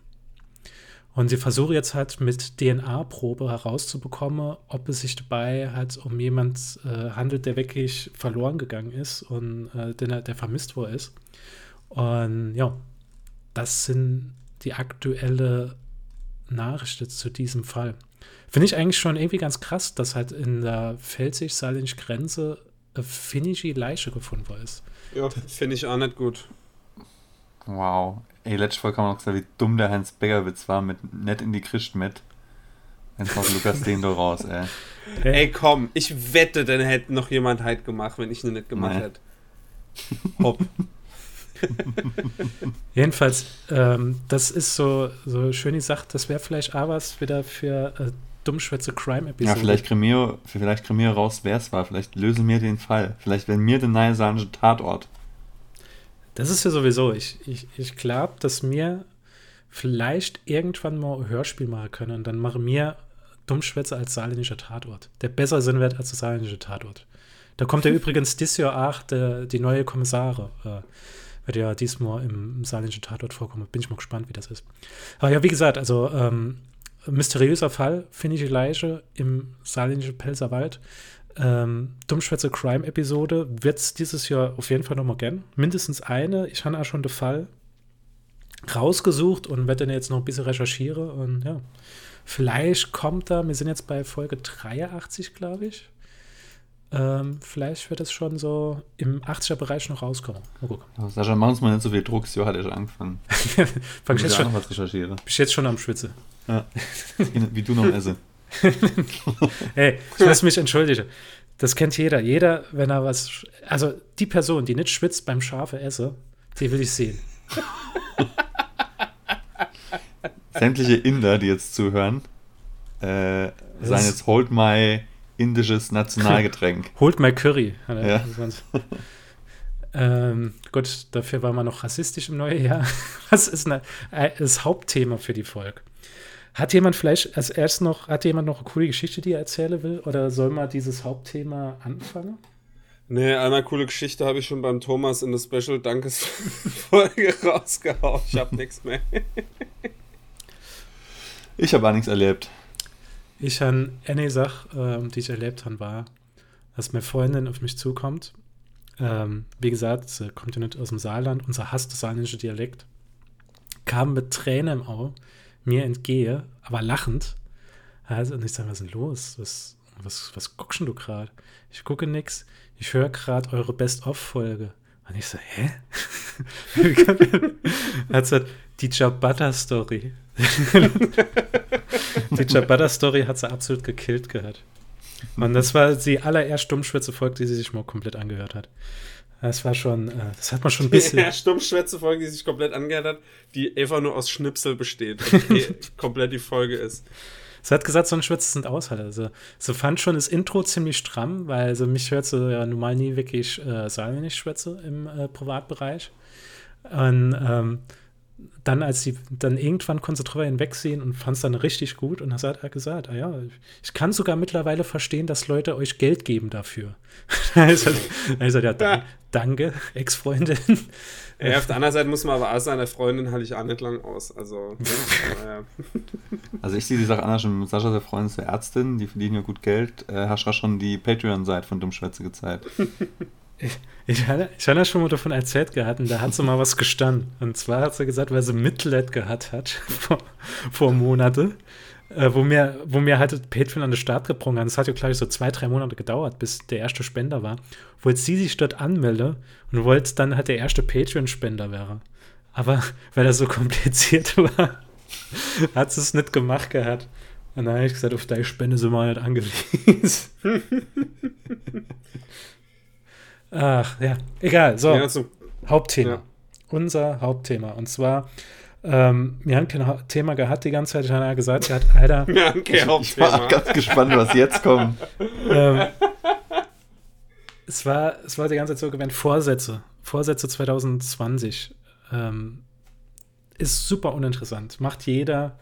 Und sie versuchen jetzt halt mit DNA-Probe herauszubekommen, ob es sich dabei halt um jemand äh, handelt, der wirklich verloren gegangen ist und äh, der, der vermisst worden ist. Und ja, das sind die aktuelle Nachrichten zu diesem Fall. Finde ich eigentlich schon irgendwie ganz krass, dass halt in der pfälzisch-saarländischen Grenze eine finnische Leiche gefunden worden ist. Ja, finde ich auch nicht gut. Wow. Ey, letzte Folge haben wir noch gesagt, wie dumm der Heinz Beckerwitz war, mit nett in die Christ mit. Jetzt macht Lukas den da raus, ey. Ey, komm, ich wette, dann hätte noch jemand halt gemacht, wenn ich ihn nicht gemacht nee. hätte. Hopp. Jedenfalls, ähm, das ist so, so schön die Sache, das wäre vielleicht auch was wieder für äh, Dummschwätze Crime-Episode. Ja, vielleicht kremiere vielleicht raus, wer es war. Vielleicht lösen wir den Fall. Vielleicht werden wir der neue Tatort. Das ist ja sowieso. Ich, ich, ich glaube, dass wir vielleicht irgendwann mal ein Hörspiel machen können dann machen wir Dummschwätze als saarländischer Tatort. Der besser Sinn wird als der saarländische Tatort. Da kommt ja übrigens dieses Jahr auch der, die neue Kommissare. Äh, wird ja diesmal im, im saarländischen Tatort vorkommen. Bin ich mal gespannt, wie das ist. Aber ja, wie gesagt, also ähm, mysteriöser Fall, finde ich Leiche im saarländischen Pelzerwald ähm, Dummschwätze Crime-Episode wird es dieses Jahr auf jeden Fall nochmal gern. Mindestens eine. Ich habe auch schon den Fall rausgesucht und werde dann jetzt noch ein bisschen recherchieren. Und ja, vielleicht kommt da, wir sind jetzt bei Folge 83, glaube ich. Ähm, vielleicht wird es schon so im 80er-Bereich noch rauskommen. Mal gucken. Ja, Sascha, machen uns mal nicht so viel Druck. Jahr hat ja schon angefangen. Fang ich jetzt schon, noch was recherchiere. Bist jetzt schon am Schwitze. Ja. Wie du noch esse. hey, ich muss mich entschuldigen. Das kennt jeder. Jeder, wenn er was. Also die Person, die nicht schwitzt beim Schafe esse, die will ich sehen. Sämtliche Inder, die jetzt zuhören, äh, sein jetzt Hold My indisches Nationalgetränk. Hold My Curry. Ja. ähm, gut, dafür war man noch rassistisch im neuen Jahr. Was ist eine, äh, das Hauptthema für die Folge? Hat jemand vielleicht als erst noch, hat jemand noch eine coole Geschichte, die er erzählen will? Oder soll man dieses Hauptthema anfangen? Nee, eine coole Geschichte habe ich schon beim Thomas in der Special Dankesfolge rausgehauen. Ich habe nichts mehr. ich habe auch nichts erlebt. Ich habe eine Sache, ähm, die ich erlebt habe, war, dass meine Freundin auf mich zukommt. Ähm, wie gesagt, sie kommt ja nicht aus dem Saarland, unser hasst das saarländische Dialekt. Kam mit Tränen im Auge mir entgehe, aber lachend. Also, und ich sage, was ist denn los? Was, was, was guckst du gerade? Ich gucke nix. Ich höre gerade eure Best-of-Folge. Und ich so, hä? hat sie die Jabata-Story. die Jabata-Story hat sie absolut gekillt gehört. Und das war die allererste Stummschwitze-Folge, die sie sich mal komplett angehört hat. Das war schon, äh, das hat man schon ein bisschen. Ja, Stummschwätze-Folge, die sich komplett angehört hat, die einfach nur aus Schnipsel besteht und die komplett die Folge ist. Sie hat gesagt, so ein Schwätze sind Aushalte. Also, sie fand schon das Intro ziemlich stramm, weil also mich hört sie ja normal nie wirklich äh, sagen, wenn ich schwätze im äh, Privatbereich. Und ähm, dann, als sie dann irgendwann konnte sie drüber hinwegsehen und fand es dann richtig gut und hat er gesagt, ah ja, ich kann sogar mittlerweile verstehen, dass Leute euch Geld geben dafür. also, also ja, da, danke, Ex-Freundin. Ja, auf der anderen Seite muss man aber auch sagen, der Freundin halte ich auch nicht lang aus. Also, ja. also ich sehe die Sache anders schon mit Sascha, der Freundin ist der Ärztin, die verdienen ja gut Geld. Äh, hast du schon die Patreon-Seite von Dummschwätze gezeigt? Ich, ich, hatte, ich hatte schon mal davon erzählt gehabt und da hat sie mal was gestanden. Und zwar hat sie gesagt, weil sie Mitleid gehabt hat vor, vor Monate, äh, wo, mir, wo mir halt Patreon an den Start gebrungen hat. Es hat ja, glaube ich, so zwei, drei Monate gedauert, bis der erste Spender war. Wollte sie sich dort anmelden und wollte dann halt der erste Patreon-Spender wäre. Aber weil das so kompliziert war, hat sie es nicht gemacht gehabt. Und dann habe ich gesagt, auf deine Spende sind wir nicht angewiesen. Ach, ja, egal. So, ja, so. Hauptthema. Ja. Unser Hauptthema. Und zwar, ähm, wir haben kein Thema gehabt die ganze Zeit. Ich habe gesagt, er hat, Alter. Okay, ich, ich war ganz gespannt, was jetzt kommt. ähm, es, war, es war die ganze Zeit so gewählt, Vorsätze. Vorsätze 2020. Ähm, ist super uninteressant. Macht jeder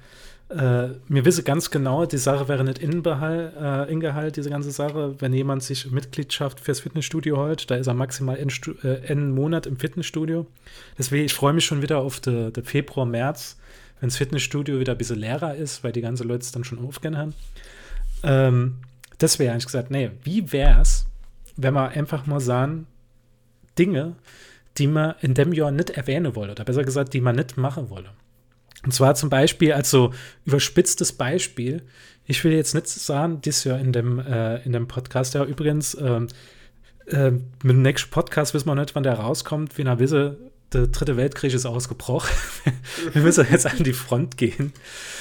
äh, mir wisse ganz genau, die Sache wäre nicht Innenbehalt, äh, Ingehalt, diese ganze Sache. Wenn jemand sich Mitgliedschaft fürs Fitnessstudio holt, da ist er maximal einen äh, Monat im Fitnessstudio. Deswegen, ich freue mich schon wieder auf den Februar, März, wenn das Fitnessstudio wieder ein bisschen leerer ist, weil die ganzen Leute es dann schon aufgehen haben. Ähm, deswegen habe ich gesagt, nee, wie wäre es, wenn wir einfach mal sagen, Dinge, die man in dem Jahr nicht erwähnen wolle, oder besser gesagt, die man nicht machen wolle. Und zwar zum Beispiel als so überspitztes Beispiel. Ich will jetzt nicht sagen, das ja in dem, äh, in dem Podcast, ja übrigens, ähm, äh, mit dem nächsten Podcast wissen wir nicht, wann der rauskommt. Wie nach wisse, der dritte Weltkrieg ist ausgebrochen. wir müssen jetzt an die Front gehen.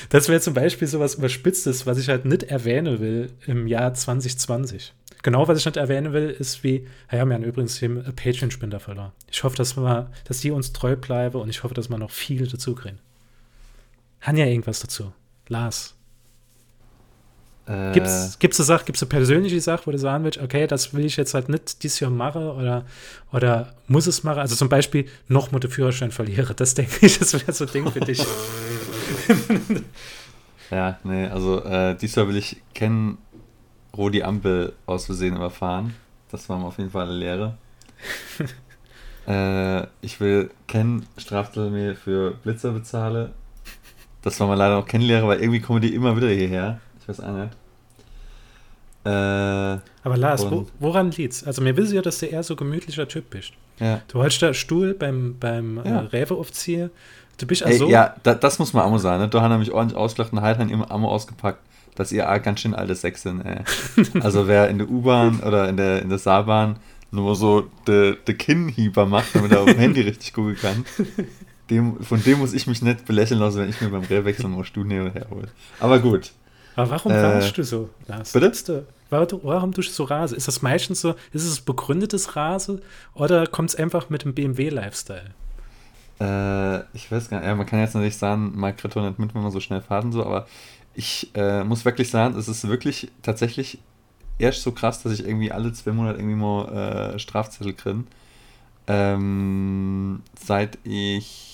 Das wäre zum Beispiel so was Überspitztes, was ich halt nicht erwähnen will im Jahr 2020. Genau, was ich nicht erwähnen will, ist wie, ja, wir haben übrigens den Patreon-Spender verloren. Ich hoffe, dass, wir, dass die uns treu bleiben und ich hoffe, dass wir noch viel dazu kriegen. Han ja irgendwas dazu. Lars. Äh, gibt's, gibt's eine Sache, gibt's eine persönliche Sache, wo du sagen willst, okay, das will ich jetzt halt nicht dieses Jahr machen oder, oder muss es machen? Also zum Beispiel noch mal den Führerschein verliere. Das denke ich, das wäre so ein Ding für dich. ja, nee, also äh, dieses Jahr will ich kennen Rodi Ampel aus Versehen überfahren. Das war mir auf jeden Fall eine Lehre. äh, ich will kennen Strafzettel für Blitzer bezahle das war mal leider noch kennenlernen, weil irgendwie kommen die immer wieder hierher. Ich weiß auch nicht. Äh, Aber Lars, wo, woran liegt's? Also mir wissen ja, dass du eher so gemütlicher Typ bist. Ja. Du holst da Stuhl beim, beim äh, ja. äh, Rewe-Aufzieher. Du bist also. Ey, ja, da, das muss man auch mal sagen. Ne? Da haben nämlich ordentlich ausgelacht und halt immer Ammo ausgepackt, dass ihr ganz schön alte Sex sind. Ey. also wer in der U-Bahn oder in der, in der Saarbahn nur so de, de Kinnhieber macht, damit er auf dem Handy richtig gucken kann, dem, von dem muss ich mich nicht belächeln lassen, wenn ich mir beim Rehwechsel mal Studio herhole. Aber gut. Aber warum äh, raschst du so, Lars? Bitte? Du, warum, warum tust du so Rase? Ist das meistens so, ist es begründetes Rase oder kommt es einfach mit dem BMW-Lifestyle? Äh, ich weiß gar nicht, ja, man kann jetzt natürlich sagen, mag Kreton nicht mit, wenn man so schnell fährt und so, aber ich äh, muss wirklich sagen, es ist wirklich tatsächlich erst so krass, dass ich irgendwie alle zwei Monate irgendwie mal äh, Strafzettel kriege. Ähm, seit ich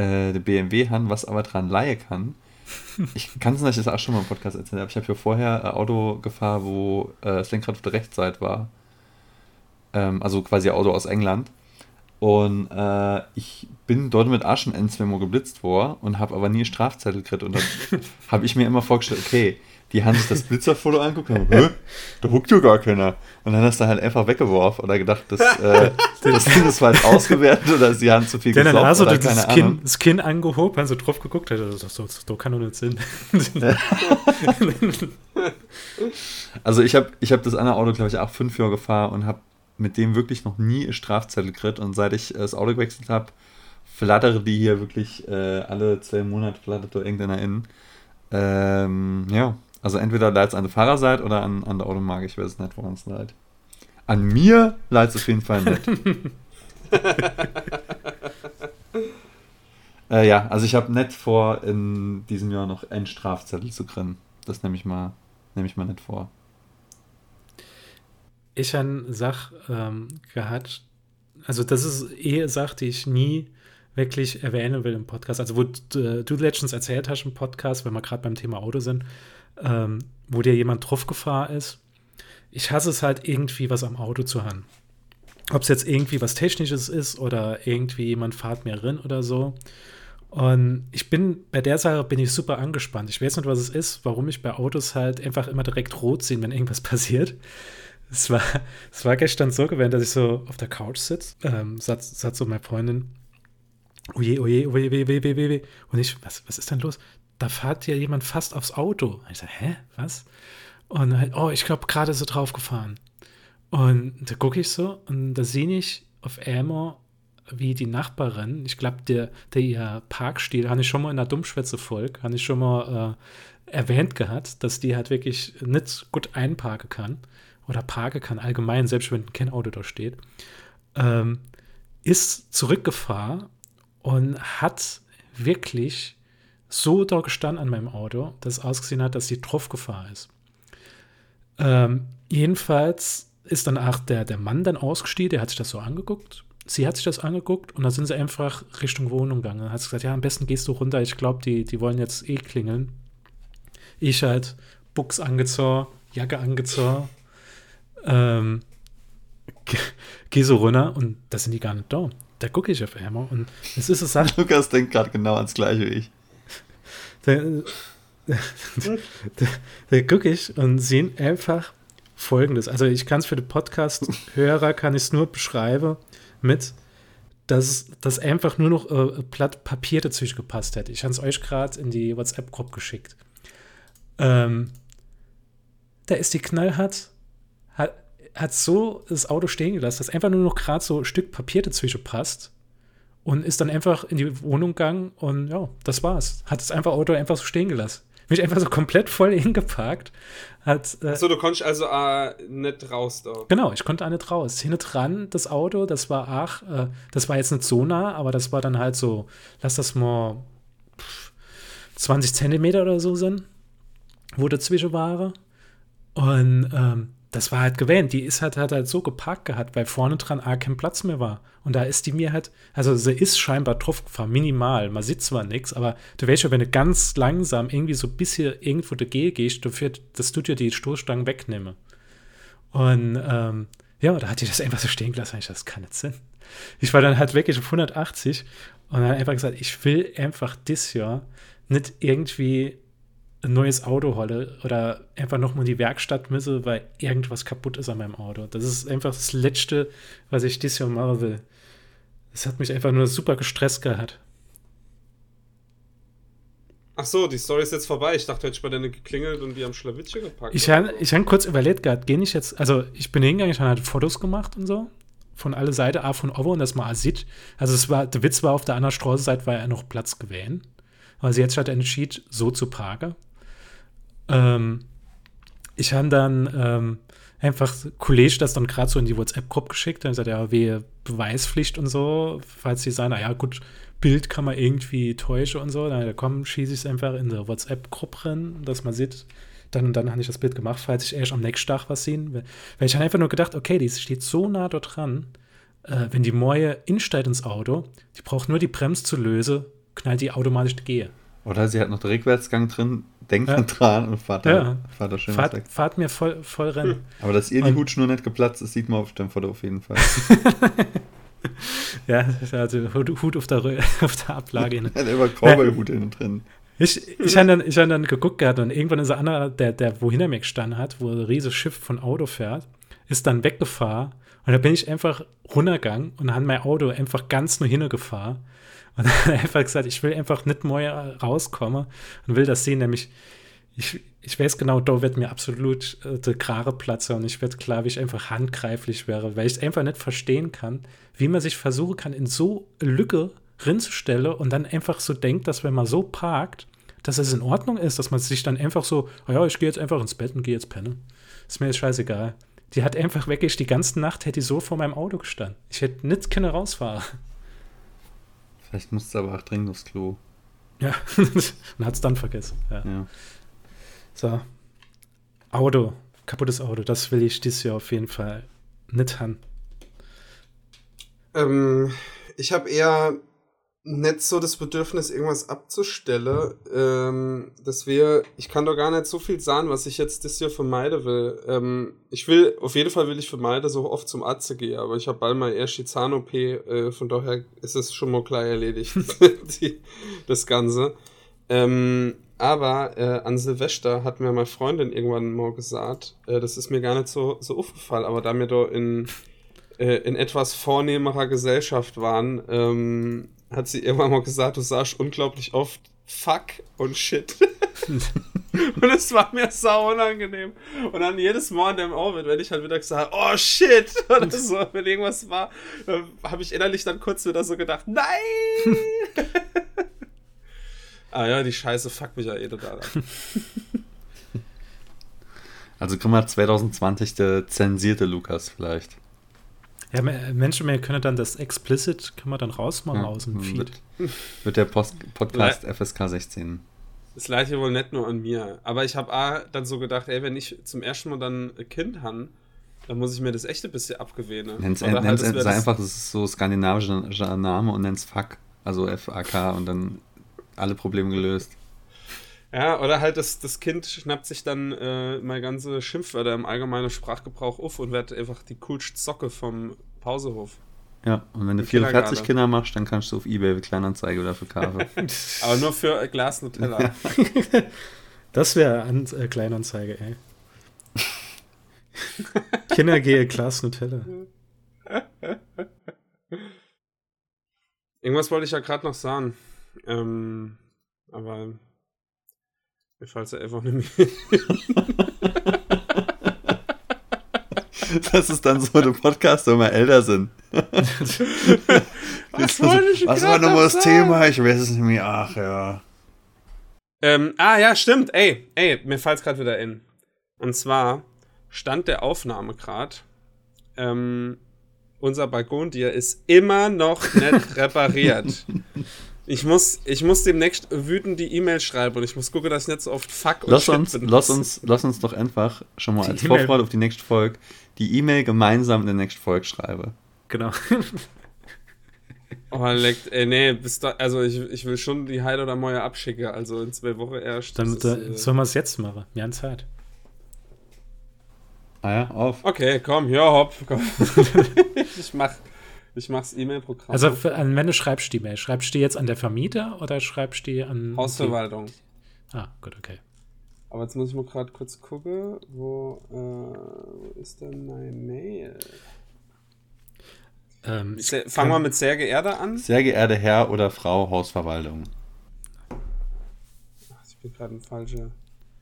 äh, der BMW haben, was aber dran leihen kann. Ich kann es nicht, das auch schon mal im Podcast erzählen, aber ich habe hier vorher ein Auto gefahren, wo äh, das Lenkrad auf der Rechtsseite war. Ähm, also quasi ein Auto aus England. Und äh, ich bin dort mit Aschen N2 geblitzt worden und habe aber nie Strafzettel gekriegt. Und dann habe ich mir immer vorgestellt, okay, die haben sich das Blitzerfoto angeguckt und haben, Hä? da huckt ja gar keiner. Und dann hast du halt einfach weggeworfen oder gedacht, das, äh, das Ding ist falsch ausgewertet oder sie haben zu viel geglaubt. Dann hast du das, Kinn, das Kinn angehoben, hast du drauf geguckt, das, das, das, das kann doch nicht Sinn. also ich habe ich hab das andere Auto, glaube ich, auch fünf Jahre gefahren und habe mit dem wirklich noch nie Strafzettel gekriegt. Und seit ich das Auto gewechselt habe, flattere die hier wirklich äh, alle zwei Monate flattert da irgendeiner in. Ähm, ja, also entweder leidet es an der Fahrerseite oder an, an der Automarke, ich weiß es nicht, woran es leidet. An mir leidet es auf jeden Fall nicht. äh, ja, also ich habe nicht vor, in diesem Jahr noch einen Strafzettel zu kriegen. Das nehme ich mal, nehme ich mal nicht vor. Ich habe Sach ähm, gehabt, also das ist eh eine Sache, die ich nie wirklich erwähnen will im Podcast. Also, wo du, du Legends erzählt hast im Podcast, wenn wir gerade beim Thema Auto sind, ähm, wo dir jemand draufgefahren ist. Ich hasse es halt irgendwie, was am Auto zu haben. Ob es jetzt irgendwie was Technisches ist oder irgendwie jemand fahrt mir rein oder so. Und ich bin, bei der Sache bin ich super angespannt. Ich weiß nicht, was es ist, warum ich bei Autos halt einfach immer direkt rot sehe, wenn irgendwas passiert. Es war, es war gestern so gewesen, dass ich so auf der Couch sitze, ähm, satt so meine Freundin, oje, oje, oje, oje, oje, oje, und ich, was, was ist denn los? Da fährt ja jemand fast aufs Auto. Und ich sage, hä, was? Und halt, oh, ich glaube, gerade so draufgefahren. Und da gucke ich so und da sehe ich auf einmal wie die Nachbarin, ich glaube, der, der ihr Parkstil, habe ich schon mal in der Dummschwätze-Folge, habe ich schon mal äh, erwähnt gehabt, dass die halt wirklich nicht gut einparken kann oder parken kann, allgemein, selbst wenn kein Auto da steht, ähm, ist zurückgefahren und hat wirklich so da gestanden an meinem Auto, dass es ausgesehen hat, dass sie drauf gefahren ist. Ähm, jedenfalls ist dann auch der, der Mann dann ausgestiegen, der hat sich das so angeguckt sie hat sich das angeguckt und dann sind sie einfach Richtung Wohnung gegangen. Dann hat sie gesagt, ja, am besten gehst du runter, ich glaube, die, die wollen jetzt eh klingeln. Ich halt, Buchs angezogen, Jacke angezogen, ähm, geh so runter und da sind die gar nicht da. Da gucke ich auf einmal und es ist es halt. Lukas denkt gerade genau ans gleiche wie ich. Da, da, da, da gucke ich und sehe einfach folgendes. Also ich kann es für den Podcast-Hörer, kann ich es nur beschreiben mit, dass das einfach nur noch äh, Blatt Papier dazwischen gepasst hätte. Ich habe es euch gerade in die WhatsApp-Gruppe geschickt. Ähm, da ist die knallhart, hat, hat so das Auto stehen gelassen, dass einfach nur noch gerade so ein Stück Papier dazwischen passt und ist dann einfach in die Wohnung gegangen und ja, das war's. Hat das einfach Auto einfach so stehen gelassen mich einfach so komplett voll hingeparkt. Hat, äh, Achso, du konntest also äh, nicht raus da. Genau, ich konnte auch nicht raus. Hinten dran, das Auto, das war, ach, äh, das war jetzt nicht so nah, aber das war dann halt so, lass das mal 20 Zentimeter oder so sind, wo dazwischen war. Und ähm, das war halt gewähnt. Die ist halt, hat halt so geparkt gehabt, weil vorne dran auch kein Platz mehr war. Und da ist die mir halt, also sie ist scheinbar drauf gefahren, minimal. Man sieht zwar nichts, aber du weißt schon, wenn du ganz langsam irgendwie so ein bisschen irgendwo dagegen gehst, dafür, dass du dir die Stoßstangen wegnehmen. Und ähm, ja, da hat die das einfach so stehen gelassen. Ich das kann nicht sein. Ich war dann halt wirklich auf 180 und dann einfach gesagt, ich will einfach das Jahr nicht irgendwie ein neues Auto holle oder einfach nochmal in die Werkstatt müsse, weil irgendwas kaputt ist an meinem Auto. Das ist einfach das Letzte, was ich dieses Jahr machen will. Das hat mich einfach nur super gestresst gehabt. Ach so, die Story ist jetzt vorbei. Ich dachte, du hättest bei deine geklingelt und die am Schlawittchen gepackt. Ich habe ich hab kurz überlegt gehabt, gehe ich jetzt, also ich bin hingegangen, ich habe halt Fotos gemacht und so. Von alle Seiten, A von Ovo und das mal sieht. Also es war, der Witz war auf der anderen Straßenseite, war ja noch Platz gewählt. Aber sie hat sich halt entschieden, so zu parken. Ähm, ich habe dann ähm, einfach Kollege das dann gerade so in die WhatsApp-Gruppe geschickt. Dann gesagt, ja, wehe Beweispflicht und so, falls sie sagen, naja, gut, Bild kann man irgendwie täuschen und so. Dann komm, schieße ich es einfach in der WhatsApp-Gruppe rein, dass man sieht, dann und dann habe ich das Bild gemacht, falls ich erst am nächsten Tag was sehen will. Weil ich habe einfach nur gedacht, okay, die steht so nah dort dran, äh, wenn die Moje insteigt ins Auto, die braucht nur die Bremse zu lösen, knallt die automatisch die Gehe. Oder sie hat noch den Rückwärtsgang drin, denkt ja. dran und fahrt, ja. fahrt da schön fahrt, weg. Fahrt mir voll, voll rennen. Aber dass ihr die Hutschnur nicht geplatzt ist, sieht man auf dem Foto auf jeden Fall. ja, also Hut auf der, auf der Ablage. Ne? immer Cowboy-Hut innen drin. Ich, ich habe dann, hab dann geguckt gehabt und irgendwann ist einer, der, der wohin er mich gestanden hat, wo ein riesiges Schiff von Auto fährt, ist dann weggefahren und da bin ich einfach runtergegangen und habe mein Auto einfach ganz nur hingefahren und dann einfach gesagt, ich will einfach nicht mehr rauskommen und will das sehen, nämlich ich, ich weiß genau, da wird mir absolut äh, der Krare platzen und ich werde klar, wie ich einfach handgreiflich wäre, weil ich es einfach nicht verstehen kann, wie man sich versuchen kann, in so Lücke rinzustellen und dann einfach so denkt, dass wenn man so parkt, dass es in Ordnung ist, dass man sich dann einfach so, oh ja, ich gehe jetzt einfach ins Bett und gehe jetzt pennen. Ist mir jetzt scheißegal. Die hat einfach wirklich die ganze Nacht hätte die so vor meinem Auto gestanden. Ich hätte nicht keine rausfahren. Vielleicht musste aber auch dringend aufs Klo. Ja, und hat es dann vergessen. Ja. ja. So. Auto. Kaputtes Auto. Das will ich dieses Jahr auf jeden Fall nicht haben. Ähm, ich habe eher nicht so das Bedürfnis, irgendwas abzustellen. Ähm, dass wir, ich kann doch gar nicht so viel sagen, was ich jetzt das hier vermeiden will. Ähm, ich will, auf jeden Fall will ich vermeiden, so oft zum Arzt zu gehen, aber ich habe bald mal erst die Zahn-OP, äh, von daher ist es schon mal klar erledigt, die, das Ganze. Ähm, aber äh, an Silvester hat mir meine Freundin irgendwann mal gesagt, äh, das ist mir gar nicht so, so aufgefallen, aber da wir da in, äh, in etwas vornehmerer Gesellschaft waren, ähm, hat sie irgendwann mal gesagt, du sagst unglaublich oft Fuck und Shit. und es war mir sau unangenehm. Und dann jedes Mal in dem Orbit, wenn ich halt wieder gesagt oh shit, oder so, wenn irgendwas war, habe ich innerlich dann kurz wieder so gedacht, nein! ah ja, die Scheiße fuck mich ja eh total. Also können wir 2020 der zensierte Lukas vielleicht. Ja, Menschen, wir können dann das explicit, können wir dann rausmachen ja, aus dem Feed. Wird, wird der Post Podcast Le FSK 16. Das leicht hier wohl nicht nur an mir. Aber ich habe dann so gedacht, ey, wenn ich zum ersten Mal dann ein Kind habe, dann muss ich mir das echte bisschen abgewöhnen. Nenn's, Oder nenn's, halt, sei einfach, das ist so skandinavischer Name und nenn's Fuck. Also F-A-K und dann alle Probleme gelöst. Ja, oder halt das, das Kind schnappt sich dann äh, mal ganze Schimpfwörter im allgemeinen Sprachgebrauch auf und wird einfach die coolste Socke vom Pausehof. Ja, und wenn du 44 Kinder machst, dann kannst du auf Ebay Kleinanzeige oder für Kaffee. Aber nur für äh, Glas Nutella. Ja. Das wäre An äh, Kleinanzeige, ey. Kinder gehe Glas Nutella. Irgendwas wollte ich ja gerade noch sagen. Ähm, aber mir fällt es einfach nicht mehr. Das ist dann so der Podcast, wenn wir älter sind. was, was war nochmal das Thema? Ich weiß es nicht mehr. Ach ja. Ähm, ah ja, stimmt. Ey, ey, mir fällt es gerade wieder in. Und zwar stand der Aufnahme gerade. Ähm, unser Balkontier ist immer noch nicht repariert. Ich muss, ich muss demnächst wütend die E-Mail schreiben und ich muss gucken, dass ich nicht so oft fuck und lass uns, bin. Lass uns, lass uns doch einfach schon mal die als Vorfreude auf die nächste Folge die E-Mail gemeinsam in der nächsten Folge schreibe. Genau. oh, leckt, ey, nee, bis da, also ich, ich will schon die Heil oder Moje abschicken, also in zwei Wochen erst. Dann ist, äh, sollen wir es jetzt machen? Wir haben Zeit. Ah ja, auf. Okay, komm, ja, hopp. Komm. ich mach. Ich mach's E-Mail-Programm. Also, für, wenn du schreibst die Mail, schreibst du die jetzt an der Vermieter oder schreibst du die an. Hausverwaltung. Die? Ah, gut, okay. Aber jetzt muss ich mal gerade kurz gucken, wo, äh, wo ist denn meine Mail? Ähm, Fangen wir mit sehr geehrter an. Sehr geehrte Herr oder Frau Hausverwaltung. Ach, ich bin gerade ein falsche,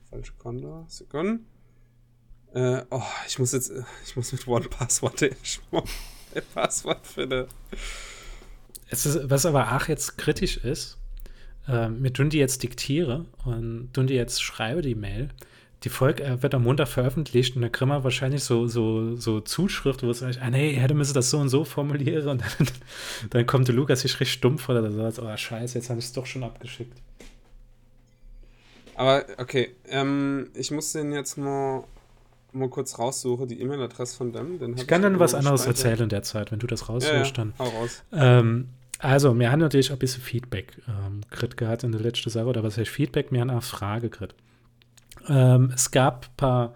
falsche Konto. Sekunden. Äh, oh, ich muss jetzt, ich muss mit One Passwort ein Passwort finde. Es ist, was aber auch jetzt kritisch ist, äh, mit Dundi jetzt diktiere und Dundi jetzt schreibe die Mail. Die Folge äh, wird am Montag veröffentlicht und dann kriegen wir wahrscheinlich so, so, so Zuschrift, wo es sagt, ah nee, hätte müssen das so und so formulieren und dann, dann kommt der Lukas sich richtig stumpf vor der sagt, oh scheiße, jetzt habe ich es doch schon abgeschickt. Aber okay, ähm, ich muss den jetzt mal mal kurz raussuche, die E-Mail-Adresse von dem. ich kann dann was anderes Speicher. erzählen in der Zeit, wenn du das raussuchst. Ja, ja. dann. Hau raus. Ähm, also, wir haben natürlich ein bisschen Feedback ähm, gehabt in der letzten Sache, oder was heißt Feedback? Wir haben eine Frage gekriegt. Ähm, es gab ein paar,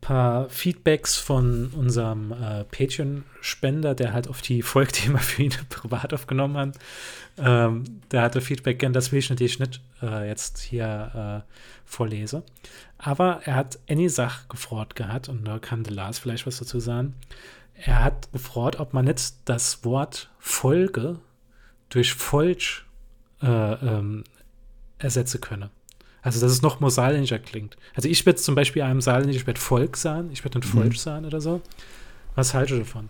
paar Feedbacks von unserem äh, Patreon-Spender, der halt auf die Folgthema für ihn privat aufgenommen hat. Ähm, der hatte Feedback gern, das will ich natürlich nicht äh, jetzt hier äh, vorlese. Aber er hat eine Sache gefragt gehabt, und da kann der Lars vielleicht was dazu sagen. Er hat gefragt, ob man nicht das Wort Folge durch Folge äh, ähm, ersetzen könne. Also, dass es noch more saarländischer klingt. Also, ich werde zum Beispiel einem Saarländisch, ich werde Volk sagen, ich werde ein Volk mhm. sagen oder so. Was haltest du davon?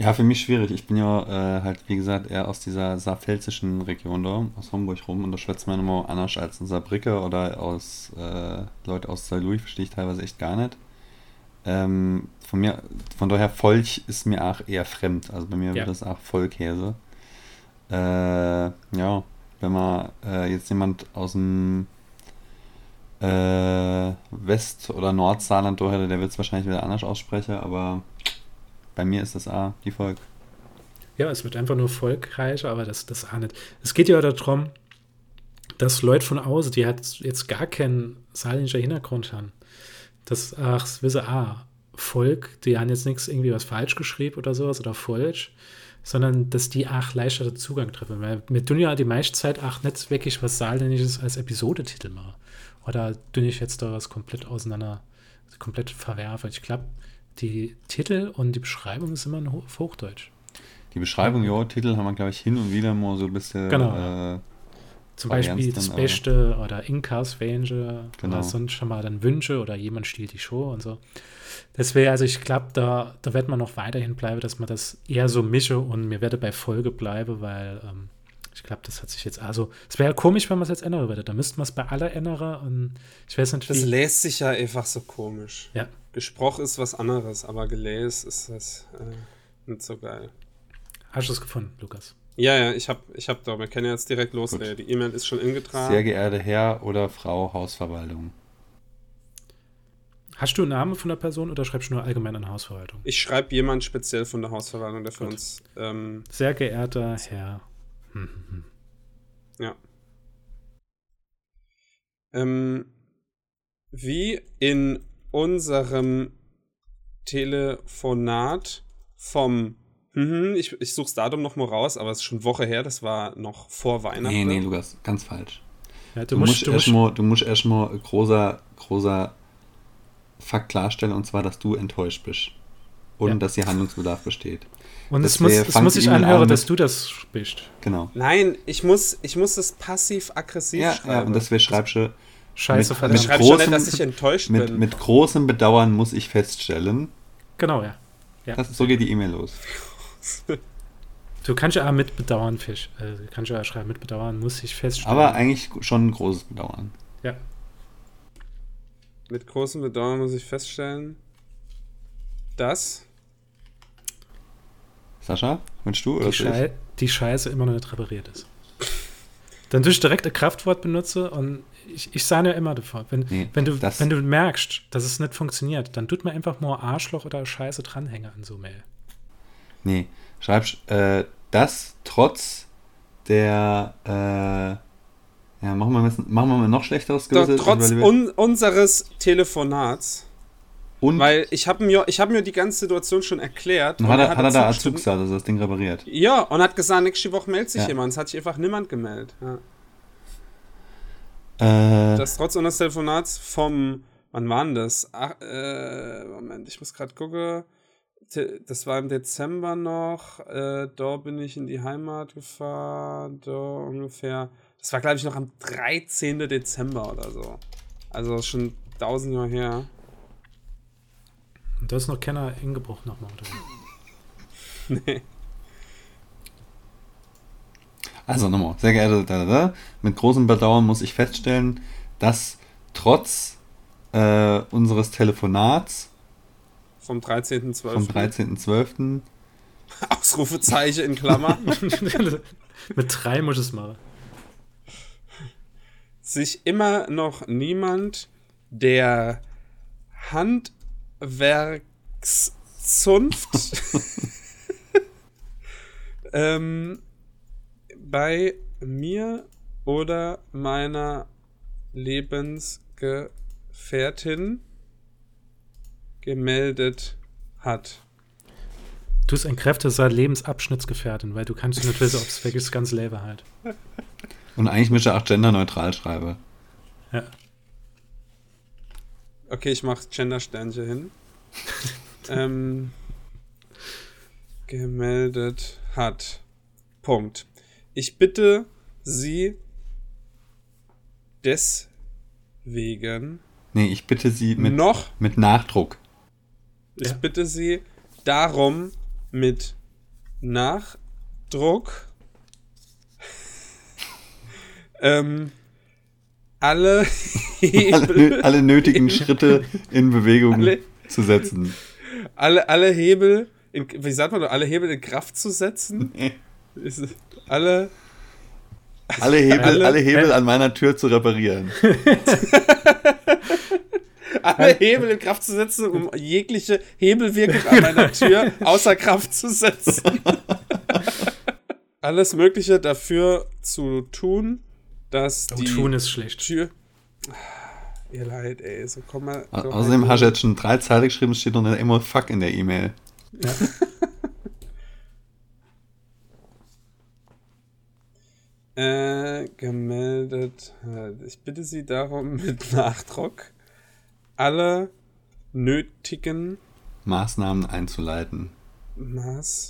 Ja, für mich schwierig. Ich bin ja äh, halt, wie gesagt, eher aus dieser saarpfälzischen Region da, aus Homburg rum. Und da schwätzt man immer anders als in Saarbrücke oder aus äh, Leute aus Saarlouis, verstehe ich teilweise echt gar nicht. Ähm, von mir, von daher Volk ist mir auch eher fremd. Also bei mir ja. wird das auch Vollkäse. Äh, ja, wenn man äh, jetzt jemand aus dem äh, West- oder Nordsaarland durch hätte, der wird es wahrscheinlich wieder anders aussprechen, aber bei mir ist das A, die Folge. Ja, es wird einfach nur erfolgreicher, aber das, das auch nicht. Es geht ja darum, dass Leute von außen, die halt jetzt gar keinen saarländischen Hintergrund haben, das, ach, wisse, ah, Volk, die haben jetzt nichts irgendwie was falsch geschrieben oder sowas oder falsch, sondern dass die auch leichter Zugang treffen. Weil wir tun ja die meiste Zeit auch nicht wirklich was Saarländisches als Episodetitel machen. Oder tun ich jetzt da was komplett auseinander, komplett verwerfe. Ich glaube, die Titel und die Beschreibung ist immer auf Hochdeutsch. Die Beschreibung, ja, Titel haben wir, glaube ich, hin und wieder mal so ein bisschen. Genau. Äh, Zum Beispiel das Beste oder Inkas Wänge Genau. oder sonst schon mal dann Wünsche oder jemand stiehlt die Show und so. Deswegen, also ich glaube, da, da wird man noch weiterhin bleiben, dass man das eher so mische und mir werde bei Folge bleiben, weil ähm, ich glaube, das hat sich jetzt, also es wäre komisch, wenn man es jetzt ändern würde. Da müssten wir es bei aller ändern und ich weiß nicht, Das lässt sich ja einfach so komisch. Ja. Gesprochen ist was anderes, aber gelesen ist das äh, nicht so geil. Hast du es gefunden, Lukas? Ja, ja, ich hab, ich hab da, wir können jetzt direkt loslegen. Die E-Mail ist schon ingetragen. Sehr geehrte Herr oder Frau Hausverwaltung. Hast du einen Namen von der Person oder schreibst du nur allgemein an Hausverwaltung? Ich schreibe jemand speziell von der Hausverwaltung, der für Gut. uns. Ähm, Sehr geehrter Herr. Ja. Ähm, wie in unserem Telefonat vom. Mhm, ich ich suche das Datum noch mal raus, aber es ist schon Woche her, das war noch vor Weihnachten. Nee, nee, Lukas, ganz falsch. Ja, Du, musst, du musst, erstmal, du musst erstmal großer, großer Fakt klarstellen, und zwar, dass du enttäuscht bist. Und Ja. dass hier Handlungsbedarf besteht. und es das muss, wär- es muss sich anhören, an dass mit- du das sprichst. Genau. Nein, ich muss, ich muss das passiv-aggressiv Ja, schreiben. ja, und das wäre schreibst du, Scheiße, Mit- schon nicht, großem- dass ich enttäuscht mit, bin. mit großem Bedauern muss ich feststellen, Genau, ja. ja. das, so geht die E-Mail los. Du kannst ja auch mit Bedauern Fisch. Äh, du kannst ja auch schreiben, mit Bedauern muss ich feststellen. Aber eigentlich schon ein großes Bedauern. Ja. Mit großem Bedauern muss ich feststellen, dass. Sascha, wünschst du? Oder die? Schei die Scheiße immer noch nicht repariert ist. Dann tue ich direkt ein Kraftwort benutze und ich, ich sage ja immer davor, wenn, Nee, wenn, du, das- wenn du merkst, dass es nicht funktioniert, dann tut mir einfach mal Arschloch oder Scheiße dranhängen an so Mail. Nee, schreibst äh, das trotz der, äh, ja, machen wir, mal- machen wir mal noch schlechteres Gewissen. trotz un unseres Telefonats. Und Weil ich habe mir, ich hab mir die ganze Situation schon erklärt. und und hat, er, hat er da. Azug gesagt, er das Ding repariert. Ja, und hat gesagt, nächste Woche meldet sich Ja. jemand. Es hat sich einfach niemand gemeldet. Ja. Äh, Das trotz unseres Telefonats vom, wann war denn das? Ach, äh, Moment, ich muss gerade gucken. Das war im Dezember noch. Äh, da bin ich in die Heimat gefahren. Da ungefähr. Das war, glaube ich, noch am 13. Dezember oder so. Also schon tausend Jahre her. Und da ist noch keiner Ingebruch nochmal drin. Nee. Also nochmal, sehr geehrte, da, da, da, mit großem Bedauern muss ich feststellen, dass trotz äh, unseres Telefonats Vom 13.12. vom 13.12. Ausrufezeichen in Klammer. Mit drei muss ich es machen. sich immer noch niemand der Handwerkszunft ähm, bei mir oder meiner Lebensgefährtin gemeldet hat. Du bist ein kräftiger Lebensabschnittsgefährtin, weil du kannst nicht wissen, ob es wirklich das ganze Leben halt. Und eigentlich müsste er auch genderneutral schreiben. Ja. Okay, ich mache Gender-Sternchen hin. ähm, gemeldet hat. Punkt. Ich bitte Sie deswegen Nee, ich bitte Sie mit, noch, mit Nachdruck. ich Ja. bitte Sie darum mit Nachdruck ähm, alle Alle, alle nötigen Schritte in Bewegung Alle- zu setzen. alle, alle Hebel, in, wie sagt man, alle Hebel in Kraft zu setzen? Nee. Ist alle, Alle Hebel, Alle- alle Hebel an meiner Tür zu reparieren. alle Hebel in Kraft zu setzen, um jegliche Hebelwirkung an meiner Tür außer Kraft zu setzen. alles Mögliche dafür zu tun, dass Oh, die tun ist schlecht. Tür. Ihr Leid, ey, so komm mal. Außerdem hast du jetzt schon drei Zeilen geschrieben, es steht noch nicht immer Fuck in der E-Mail. Ja. Äh, gemeldet hat. Ich bitte Sie darum, mit Nachdruck alle nötigen Maßnahmen einzuleiten. Maßnahmen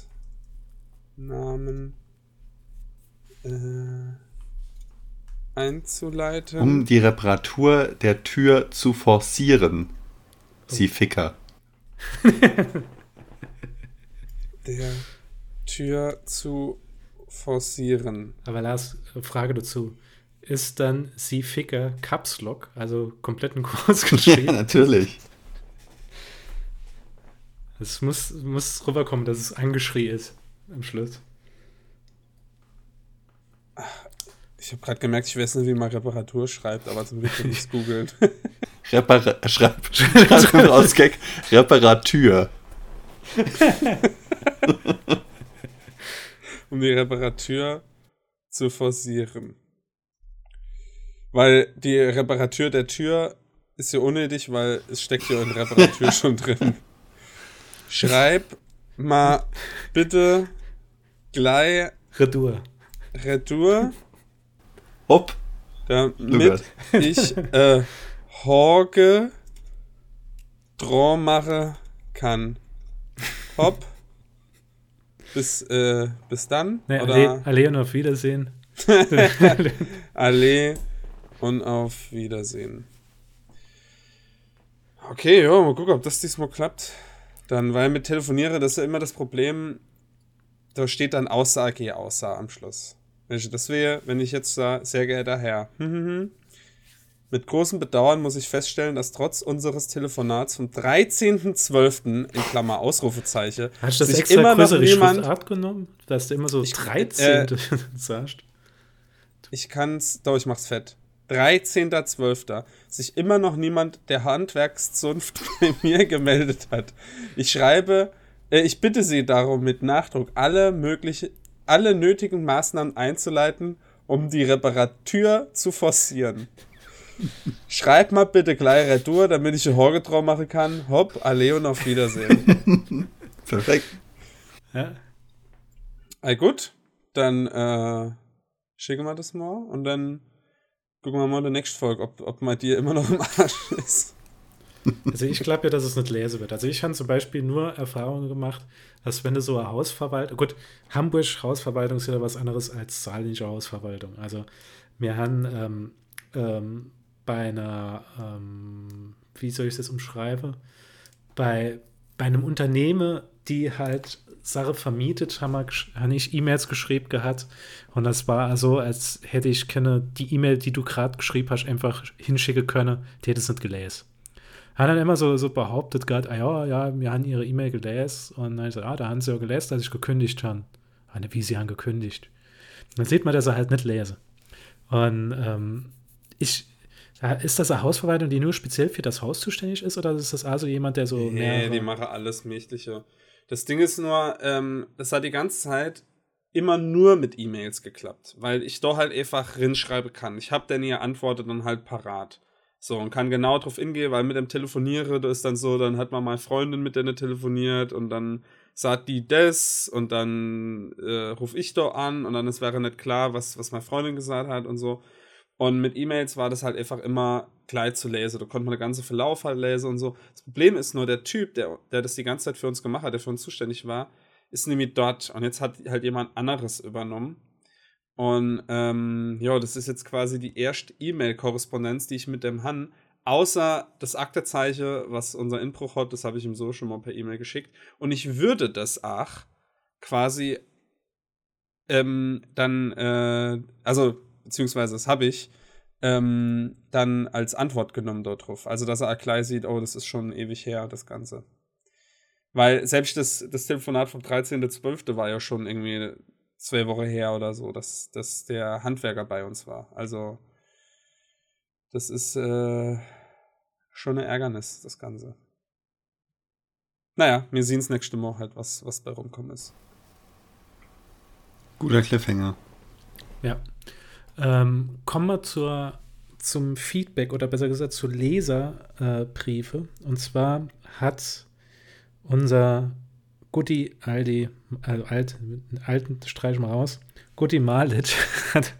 äh, einzuleiten. Um die Reparatur der Tür zu forcieren. Sie Ficker. der Tür zu forcieren. Aber Lars, äh, Frage dazu. Ist dann Sie Ficker Caps Lock, also kompletten Kurs Ja, geschrieben? natürlich. Es muss, muss rüberkommen, dass es angeschrien ist am Schluss. Ich habe gerade gemerkt, ich weiß nicht, wie man Reparatur schreibt, aber zum Glück kann ich es googeln. Repara schreib, schreib mir aus Gag. Reparatur. um die Reparatur zu forcieren. Weil die Reparatur der Tür ist ja unnötig, weil es steckt ja in Reparatur schon drin. Schreib mal bitte gleich Retour. Retour, Hopp. damit ich äh, Horge dran machen kann. Hopp. Bis, äh, bis dann. Ne, oder? alle, alle und auf Wiedersehen. Allee und auf Wiedersehen. Okay, ja, mal gucken, ob das diesmal klappt. Dann, weil mit Telefoniere, das ist ja immer das Problem, da steht dann Aussage, außer am Schluss. Wenn ich das wäre, wenn ich jetzt sage, sehr geehrter Herr, hm, hm, hm. mit großem Bedauern muss ich feststellen, dass trotz unseres Telefonats vom 13.12. in Klammer Ausrufezeichen Hast du das sich extra immer noch größere niemand Schriftart genommen? Dass du immer so Ich- 13 äh, sagst. Ich kann's, doch, ich mach's fett. 13.12. Sich immer noch niemand der Handwerkszunft bei mir gemeldet hat. Ich schreibe, äh, ich bitte Sie darum mit Nachdruck, alle mögliche, alle nötigen Maßnahmen einzuleiten, um die Reparatur zu forcieren. Schreib mal bitte gleich Retour, damit ich eine Horgetrau machen kann. Hopp, alle und auf Wiedersehen. Perfekt. Ja. Ah, gut, dann äh, schicken wir das mal und dann gucken wir mal in der nächsten Folge, ob, ob mal dir immer noch im Arsch ist. Also ich glaube ja, dass es nicht lese wird. Also ich habe zum Beispiel nur Erfahrungen gemacht, dass wenn du so eine Hausverwaltung, gut, Hamburg Hausverwaltung ist ja was anderes als saarländische Hausverwaltung. Also wir haben ähm, ähm, bei einer, ähm, wie soll ich das umschreiben, bei, bei einem Unternehmen, die halt Sache vermietet, haben wir habe ich E-Mails geschrieben gehabt und das war so, als hätte ich keine, die E-Mail, die du gerade geschrieben hast, einfach hinschicken können, die hätte es nicht gelesen. Hat dann immer so, so behauptet gerade, ah ja, ja, wir haben ihre E-Mail gelesen und dann ich so, ah, da haben sie ja gelesen, dass ich gekündigt habe. Ah, ne, wie sie haben gekündigt. Dann sieht man, dass er halt nicht lese. Und ähm, ich, ist das eine Hausverwaltung, die nur speziell für das Haus zuständig ist oder ist das also jemand, der so Nee, mehrere- die machen alles Mögliche. Das Ding ist nur, ähm, das hat die ganze Zeit immer nur mit E-Mails geklappt, weil ich doch halt einfach rinschreiben kann. Ich habe dann ihr Antworten dann halt parat. So, und kann genau drauf hingehen, weil mit dem Telefoniere, da ist dann so, dann hat man mal Freundin mit der telefoniert und dann sagt die das und dann äh, ruf ich doch an und dann ist wäre nicht klar, was, was meine Freundin gesagt hat und so. Und mit E-Mails war das halt einfach immer gleich zu lesen. Da konnte man den ganzen Verlauf halt lesen und so. Das Problem ist nur, der Typ, der, der das die ganze Zeit für uns gemacht hat, der für uns zuständig war, ist nämlich dort. Und jetzt hat halt jemand anderes übernommen. Und ähm, ja, das ist jetzt quasi die erste E-Mail-Korrespondenz, die ich mit dem Han, außer das Aktezeichen, was unser Inbruch hat, das habe ich ihm so schon mal per E-Mail geschickt. Und ich würde das auch quasi ähm, dann, äh, also, beziehungsweise das habe ich, ähm, dann als Antwort genommen dort drauf. Also, dass er auch gleich sieht, oh, das ist schon ewig her, das Ganze. Weil selbst das, das Telefonat vom 13.12. war ja schon irgendwie zwei Wochen her oder so, dass, dass der Handwerker bei uns war. Also, das ist äh, schon ein Ärgernis, das Ganze. Naja, wir sehen es nächste Mal halt, was, was bei rumkommen ist. Guter Cliffhanger. Ja. Ähm, kommen wir zur, zum Feedback oder besser gesagt zu Leserbriefe. Äh, Und zwar hat unser Gutti Aldi, also alt, alten streich mal raus, Gutti Malit hat.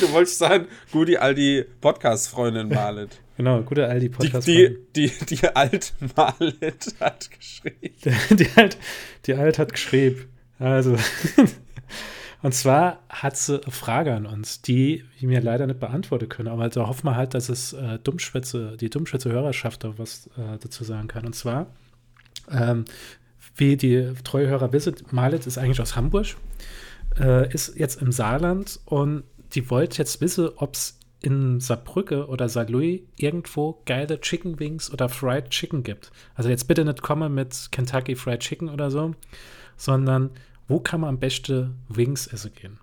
du wolltest sagen, Gutti Aldi Podcast-Freundin Malit. Genau, gute Aldi Podcast. Die, die, die, die Alt Malit hat geschrieben. Die, Alt, die Alt hat geschrieben. Also. Und zwar hat sie eine Frage an uns, die wir mir leider nicht beantworten können. Aber da hoffen wir halt, dass es äh, Dummschwätze, die Dummschwätze-Hörerschaft da was äh, dazu sagen kann. Und zwar, ähm, wie die treue Hörer wissen, Malet ist eigentlich aus Hamburg, äh, ist jetzt im Saarland und die wollte jetzt wissen, ob es in Saarbrücke oder Saarlouis irgendwo geile Chicken Wings oder Fried Chicken gibt. Also jetzt bitte nicht kommen mit Kentucky Fried Chicken oder so, sondern wo kann man am besten Wings essen gehen?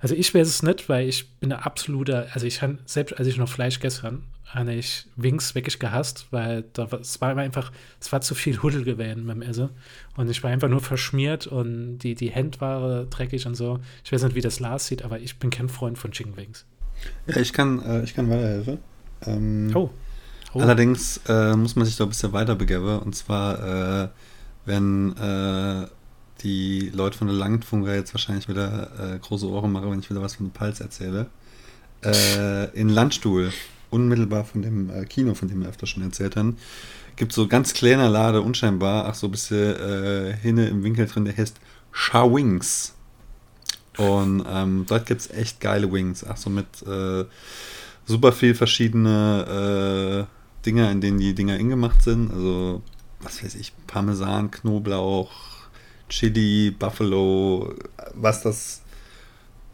Also ich weiß es nicht, weil ich bin ein absoluter, also ich habe, selbst als ich noch Fleisch gestern, habe ich Wings wirklich gehasst, weil da, es war einfach, es war zu viel Huddel gewesen beim Essen und ich war einfach nur verschmiert und die, die Hände waren dreckig und so. Ich weiß nicht, wie das Lars sieht, aber ich bin kein Freund von Chicken Wings. Ja, ich kann, äh, ich kann weiterhelfen. Ähm, oh. oh. Allerdings äh, muss man sich da ein bisschen weiter begeben und zwar, äh, wenn äh, die Leute von der Langfunker jetzt wahrscheinlich wieder äh, große Ohren machen, wenn ich wieder was von Pals erzähle. Äh, in Landstuhl, unmittelbar von dem äh, Kino, von dem wir öfter schon erzählt haben, gibt so ganz kleiner Lade, unscheinbar, ach so ein bisschen äh, hinne im Winkel drin, der heißt Shawings. Und ähm, dort gibt es echt geile Wings, ach so mit äh, super viel verschiedene äh, Dinger, in denen die Dinger ingemacht sind. Also, was weiß ich, Parmesan, Knoblauch, Chili, Buffalo, was das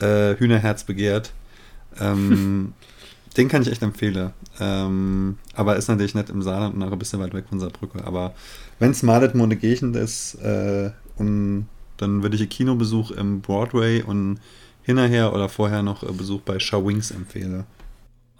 äh, Hühnerherz begehrt. Ähm, den kann ich echt empfehlen. Ähm, aber ist natürlich nicht im Saarland und auch ein bisschen weit weg von Saarbrücke. Aber wenn es Malet Monegechend ist, äh, und dann würde ich einen Kinobesuch im Broadway und hinterher oder vorher noch Besuch bei Shawings empfehlen.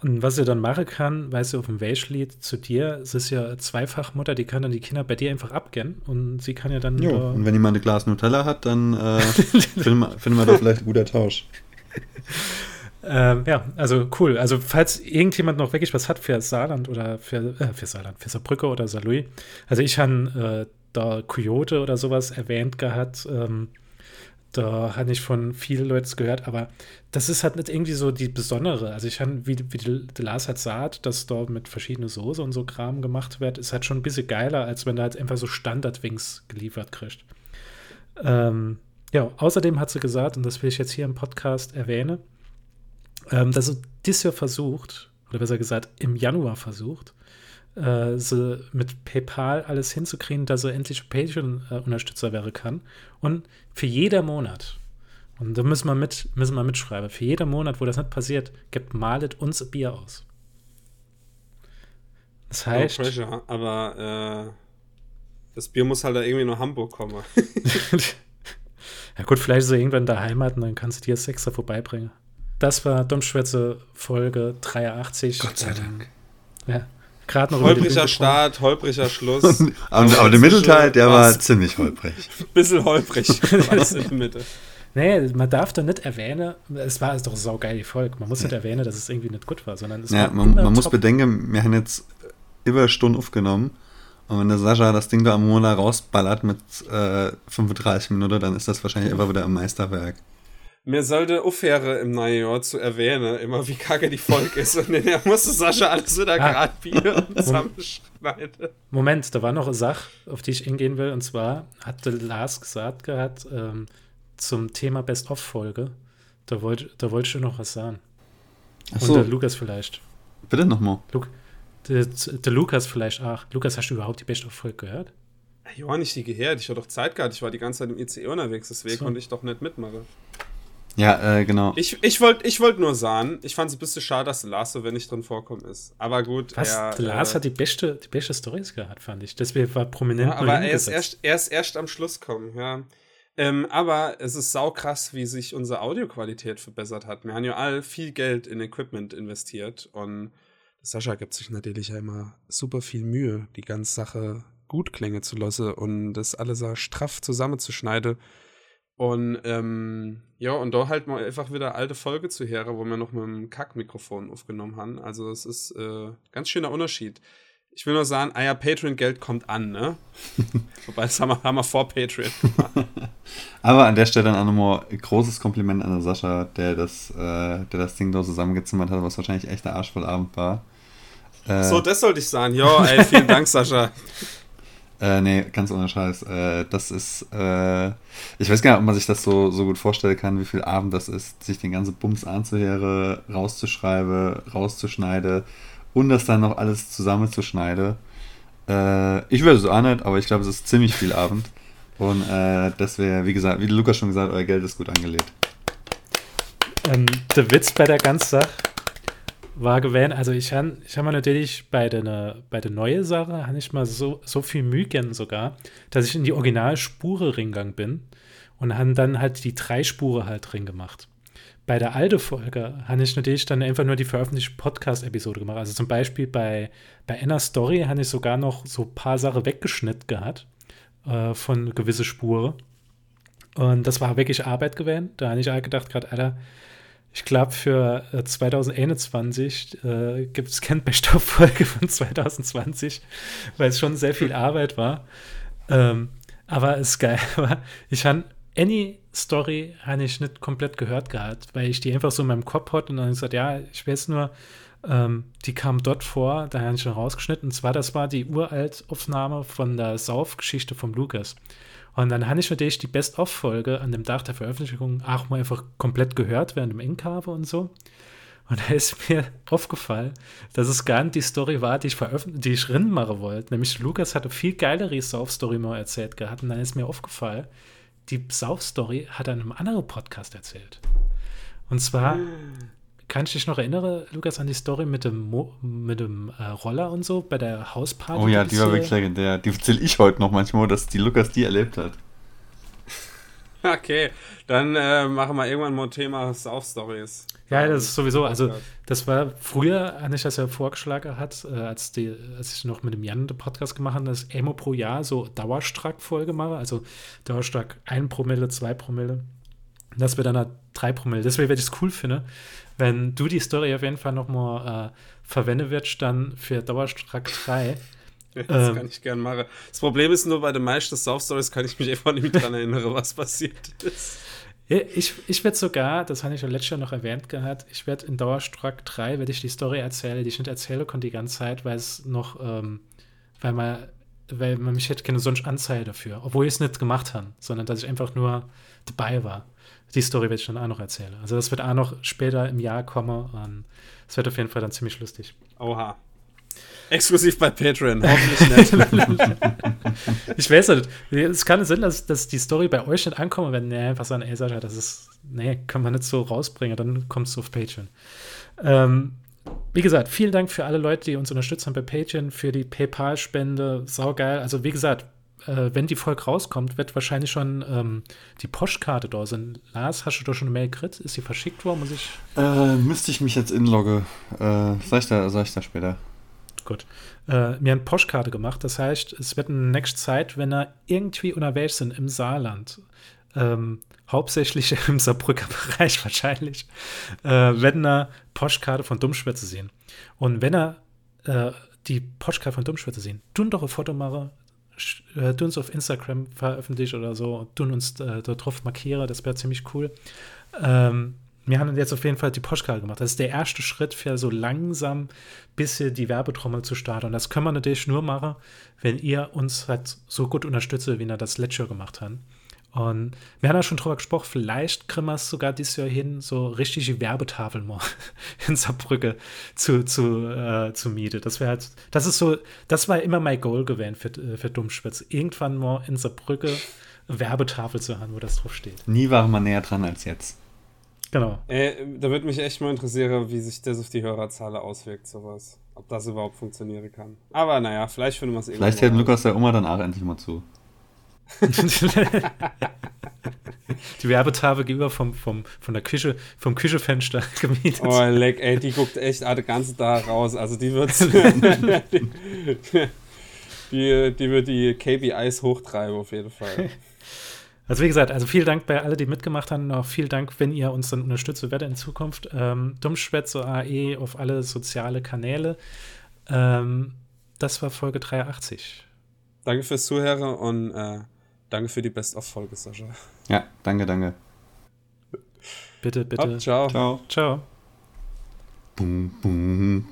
Und was sie dann machen kann, weißt du, auf dem Welschlied zu dir, es ist ja Zweifachmutter, die kann dann die Kinder bei dir einfach abgehen und sie kann ja dann. Jo, und wenn jemand ein Glas Nutella hat, dann äh, finden, wir, finden wir da vielleicht ein guter Tausch. Ähm, ja, also cool. Also, falls irgendjemand noch wirklich was hat für Saarland oder für, äh, für Saarland, für Saarbrücke oder Saarlouis. Also, ich habe äh, da Coyote oder sowas erwähnt gehabt. Ähm, da habe ich von vielen Leuten gehört, aber das ist halt nicht irgendwie so die besondere. Also ich habe, wie, wie der Lars halt sagt, dass dort mit verschiedenen Soße und so Kram gemacht wird, ist halt schon ein bisschen geiler, als wenn du halt einfach so Standard-Wings geliefert kriegst. Ähm, ja, außerdem hat sie gesagt, und das will ich jetzt hier im Podcast erwähnen, ähm, dass sie dieses Jahr versucht, oder besser gesagt im Januar versucht, äh, sie mit PayPal alles hinzukriegen, dass er endlich Patreon-Unterstützer werden kann. Und für jeder Monat, und da müssen wir, mit, müssen wir mitschreiben, für jeder Monat, wo das nicht passiert, gibt Malet uns ein Bier aus. Das heißt. No pressure, aber äh, das Bier muss halt da irgendwie nach Hamburg kommen. ja, gut, vielleicht ist er irgendwann in der Heimat und dann kannst du dir das extra vorbeibringen. Das war Dummschwätze Folge 83. Gott sei Dank. Ja. Gerade noch Holpriger Start, holpriger Schluss. aber, aber der Mittelteil, der war ziemlich holprig. Bisschen holprig. in der Mitte. Nee, man darf da nicht erwähnen, es war doch saugeil die Folge. Man muss nicht erwähnen, dass es irgendwie nicht gut war, sondern es ja, war man, man muss bedenken, wir haben jetzt über eine Stunde aufgenommen. Und wenn der Sascha das Ding da am Monat rausballert mit äh, 35 Minuten, dann ist das wahrscheinlich einfach wieder ein Meisterwerk mir sollte aufhören im neuen Jahr zu erwähnen, immer wie kacke die Folge ist. Und dann musste Sascha alles wieder ah. gerade Bier zusammenschneiden. Moment, da war noch eine Sache, auf die ich hingehen will. Und zwar hatte Lars gesagt gehabt, ähm, zum Thema Best-of-Folge, da wollte da wollt ich noch was sagen. Ach so. Und der Lukas vielleicht. Bitte nochmal. Lu der, der Lukas vielleicht auch. Lukas, hast du überhaupt die Best-of-Folge gehört? Ja, war nicht die gehört. Ich hatte doch Zeit gehabt. Ich war die ganze Zeit im ICE unterwegs, deswegen so. konnte ich doch nicht mitmachen. Ja, äh, genau. Ich, ich wollte ich wollt nur sagen, ich fand es ein bisschen schade, dass Lars so wenig drin vorkommen ist. Aber gut. Was? Er, Lars äh, hat die beste, die beste Stories gehabt, fand ich. Deswegen war prominent. Ja, aber er ist, erst, er ist erst am Schluss kommen, ja. Ähm, aber es ist saukrass, wie sich unsere Audioqualität verbessert hat. Wir haben ja all viel Geld in Equipment investiert und Sascha gibt sich natürlich ja immer super viel Mühe, die ganze Sache gut klänge zu lassen und das alles straff zusammenzuschneiden. Und ähm, ja, und da halt mal einfach wieder alte Folge zu hören, wo wir noch mit dem Kackmikrofon aufgenommen haben. Also es ist äh, ganz schöner Unterschied. Ich will nur sagen, ah ja, Patreon-Geld kommt an, ne? Wobei, das haben wir, haben wir vor Patreon Aber an der Stelle dann auch nochmal ein großes Kompliment an Sascha, der das, äh, der das Ding da zusammengezimmert hat, was wahrscheinlich echt der Arschvollabend war. Äh, so, das sollte ich sagen. Ja, ey, vielen Dank, Sascha. Äh, nee, ganz ohne Scheiß. Äh, das ist, äh, ich weiß gar nicht, ob man sich das so, so gut vorstellen kann, wie viel Abend das ist, sich den ganzen Bums anzuhören, rauszuschreiben, rauszuschneiden und das dann noch alles zusammenzuschneiden. Äh, ich würde es auch nicht, aber ich glaube, es ist ziemlich viel Abend. Und äh, das wäre, wie gesagt, wie Lukas schon gesagt, euer Geld ist gut angelegt. Ähm, der Witz bei der ganzen Sache war gewählt, also ich habe ich hab natürlich bei der, bei der neuen Sache, habe ich mal so, so viel Mühe gern sogar, dass ich in die Originalspure reingegangen bin und haben dann halt die drei Spure halt drin gemacht. Bei der alten Folge habe ich natürlich dann einfach nur die veröffentlichte Podcast-Episode gemacht. Also zum Beispiel bei, bei Anna Story habe ich sogar noch so ein paar Sachen weggeschnitten gehabt äh, von gewisse Spuren. Und das war wirklich Arbeit gewesen. Da habe ich auch gedacht, gerade, Alter, ich glaube, für äh, 2021 äh, gibt es keine Best-of-Folge von 2020, weil es schon sehr viel Arbeit war. Ähm, aber es ist geil. Ich habe Any Story habe ich nicht komplett gehört gehabt, weil ich die einfach so in meinem Kopf hatte und dann gesagt, ja, ich weiß nur, ähm, die kam dort vor, da habe ich schon rausgeschnitten. Und zwar, das war die Uraltaufnahme von der Saufgeschichte vom Lukas. Und dann habe ich natürlich die Best-of-Folge an dem Tag der Veröffentlichung auch mal einfach komplett gehört während dem Inkave und so. Und da ist mir aufgefallen, dass es gar nicht die Story war, die ich die ich machen wollte. Nämlich Lukas hatte viel geilere Sauf-Story mal erzählt gehabt. Und dann ist mir aufgefallen, die Sauf-Story hat er in einem anderen Podcast erzählt. Und zwar kann ich dich noch erinnern, Lukas, an die Story mit dem, Mo mit dem äh, Roller und so bei der Hausparty? Oh ja, die war wirklich legendär. Die erzähle ich heute noch manchmal, dass die Lukas die erlebt hat. Okay, dann äh, machen wir irgendwann mal ein Thema Sauf-Stories. Ja, das ist sowieso, also das war früher, als ich das ja vorgeschlagen hat, äh, als, die, als ich noch mit dem Jan den Podcast gemacht habe, dass Emo pro Jahr so Dauerstrack-Folge mache, also Dauerstrack 1 Promille, 2 Promille, dass wir dann halt 3 Promille. Deswegen werde ich es cool finde, wenn du die Story auf jeden Fall nochmal äh, verwenden wirst, dann für Dauerstrack 3. Ja, das ähm, kann ich gern machen. Das Problem ist nur, bei den meisten Sauf-Stories kann ich mich einfach nicht mehr daran erinnern, was passiert ist. Ich, ich werde sogar, das habe ich ja letztes Jahr noch erwähnt gehabt, ich werde in Dauerstrack 3, werde ich die Story erzählen, die ich nicht erzählen konnte die ganze Zeit, weil es noch, ähm, weil man, weil man mich hätte keine sonst Anzeige dafür, obwohl ich es nicht gemacht habe, sondern dass ich einfach nur dabei war. Die Story werde ich dann auch noch erzählen. Also das wird auch noch später im Jahr kommen es wird auf jeden Fall dann ziemlich lustig. Oha. Exklusiv bei Patreon, hoffentlich nicht. ich weiß nicht. Es kann Sinn, dass, dass die Story bei euch nicht ankommt, wenn ihr einfach sagen, ey Sascha, das ist, nee, kann man nicht so rausbringen, dann kommst du auf Patreon. Ähm, wie gesagt, vielen Dank für alle Leute, die uns unterstützt haben bei Patreon, für die PayPal-Spende, saugeil. Also wie gesagt, äh, wenn die Folge rauskommt, wird wahrscheinlich schon ähm, die Postkarte da sein. Lars, hast du da schon eine Mail gekriegt? Ist sie verschickt worden? Muss ich äh, müsste ich mich jetzt inloggen. Äh, sag, ich da, sag ich da später gut. Äh, mir eine Postkarte gemacht. Das heißt, es wird in der nächsten Zeit, wenn er irgendwie unterwegs sind im Saarland, ähm, hauptsächlich im Saarbrücker Bereich wahrscheinlich, äh, werden er Postkarte von Dummschwätze sehen. Und wenn er äh, die Postkarte von Dummschwätze sehen, tun doch ein Foto machen, äh, tun uns auf Instagram veröffentlichen oder so, tun uns äh, darauf markieren, das wäre ziemlich cool. Ähm, wir haben jetzt auf jeden Fall die Postkarte gemacht. Das ist der erste Schritt für so langsam bisschen die Werbetrommel zu starten. Und das können wir natürlich nur machen, wenn ihr uns halt so gut unterstützt, wie wir das letztes Jahr gemacht haben. Und wir haben ja schon drüber gesprochen, vielleicht kriegen wir es sogar dieses Jahr hin, so richtige Werbetafeln mal in Saarbrücke zu, zu, äh, zu mieten. Das wäre halt, das ist so, das war immer mein Goal gewesen für, äh, für Dummspitz. Irgendwann mal in Saarbrücke Werbetafel zu haben, wo das drauf steht. Nie waren wir näher dran als jetzt. Genau. Äh, da würde mich echt mal interessieren, wie sich das auf die Hörerzahl auswirkt, sowas. Ob das überhaupt funktionieren kann. Aber naja, vielleicht finden wir es irgendwann. Vielleicht hält Lukas der Oma dann auch endlich mal zu die Werbetage gegenüber vom, vom, von der Küche, vom Küchefenster gemietet. Oh, leck, ey, die guckt echt alle ganzen Tag raus. Also die wird die, die, die wird die KPIs hochtreiben auf jeden Fall. Also wie gesagt, also vielen Dank bei alle, die mitgemacht haben. Auch vielen Dank, wenn ihr uns dann unterstützt werdet in Zukunft. Ähm, Dummschwätze AE auf alle soziale Kanäle. Ähm, das war Folge 83. Danke fürs Zuhören und äh Danke für die Best-of-Folge, Sascha. Ja, danke, danke. Bitte, bitte. Ab, ciao. Ciao. Ciao. Boom, boom.